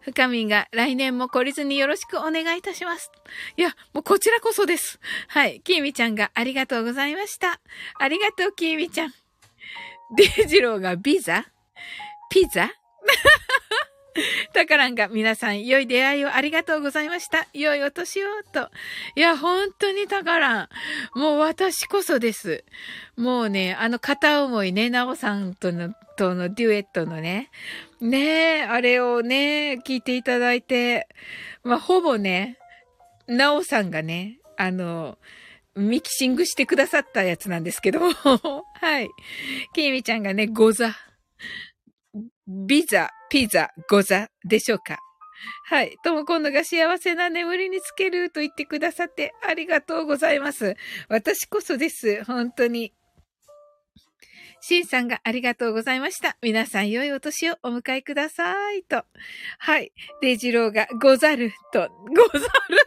深みが来年も懲りずによろしくお願いいたします。いや、もうこちらこそです。はい。キーミちゃんがありがとうございました。ありがとう、キーミちゃん。デイジローがビザ？ピザ？(laughs) タカランが皆さん良い出会いをありがとうございました。良いお年をと。いや、本当にタカラン。もう私こそです。もうね、あの片思いね、ナオさんとの、とのデュエットのね。ねえ、あれをね、聞いていただいて、まあ、ほぼね、ナオさんがね、あの、ミキシングしてくださったやつなんですけども、(laughs) はい。キミちゃんがね、ゴザ。ビザ、ピザ、ゴザでしょうか？はい。とも今度が幸せな眠りにつけると言ってくださってありがとうございます。私こそです。本当に。シンさんがありがとうございました。皆さん良いお年をお迎えください。と。はい。デイジローがござると。ござる。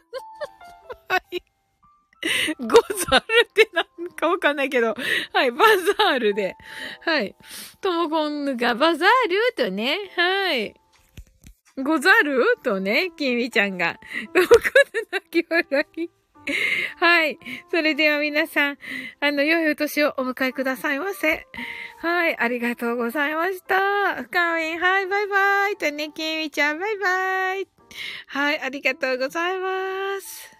(laughs) ござるってなんかわかんないけど、はい、バザールで。はい。ともこんがバザールとね、はい。ござるとね、きみちゃんが。ど (laughs) こで泣き笑いはい。それでは皆さん、あの、良いお年をお迎えくださいませ。はい。ありがとうございました。深み、はい、バイバイ。とね、きみちゃん、バイバイ。はい。ありがとうございます。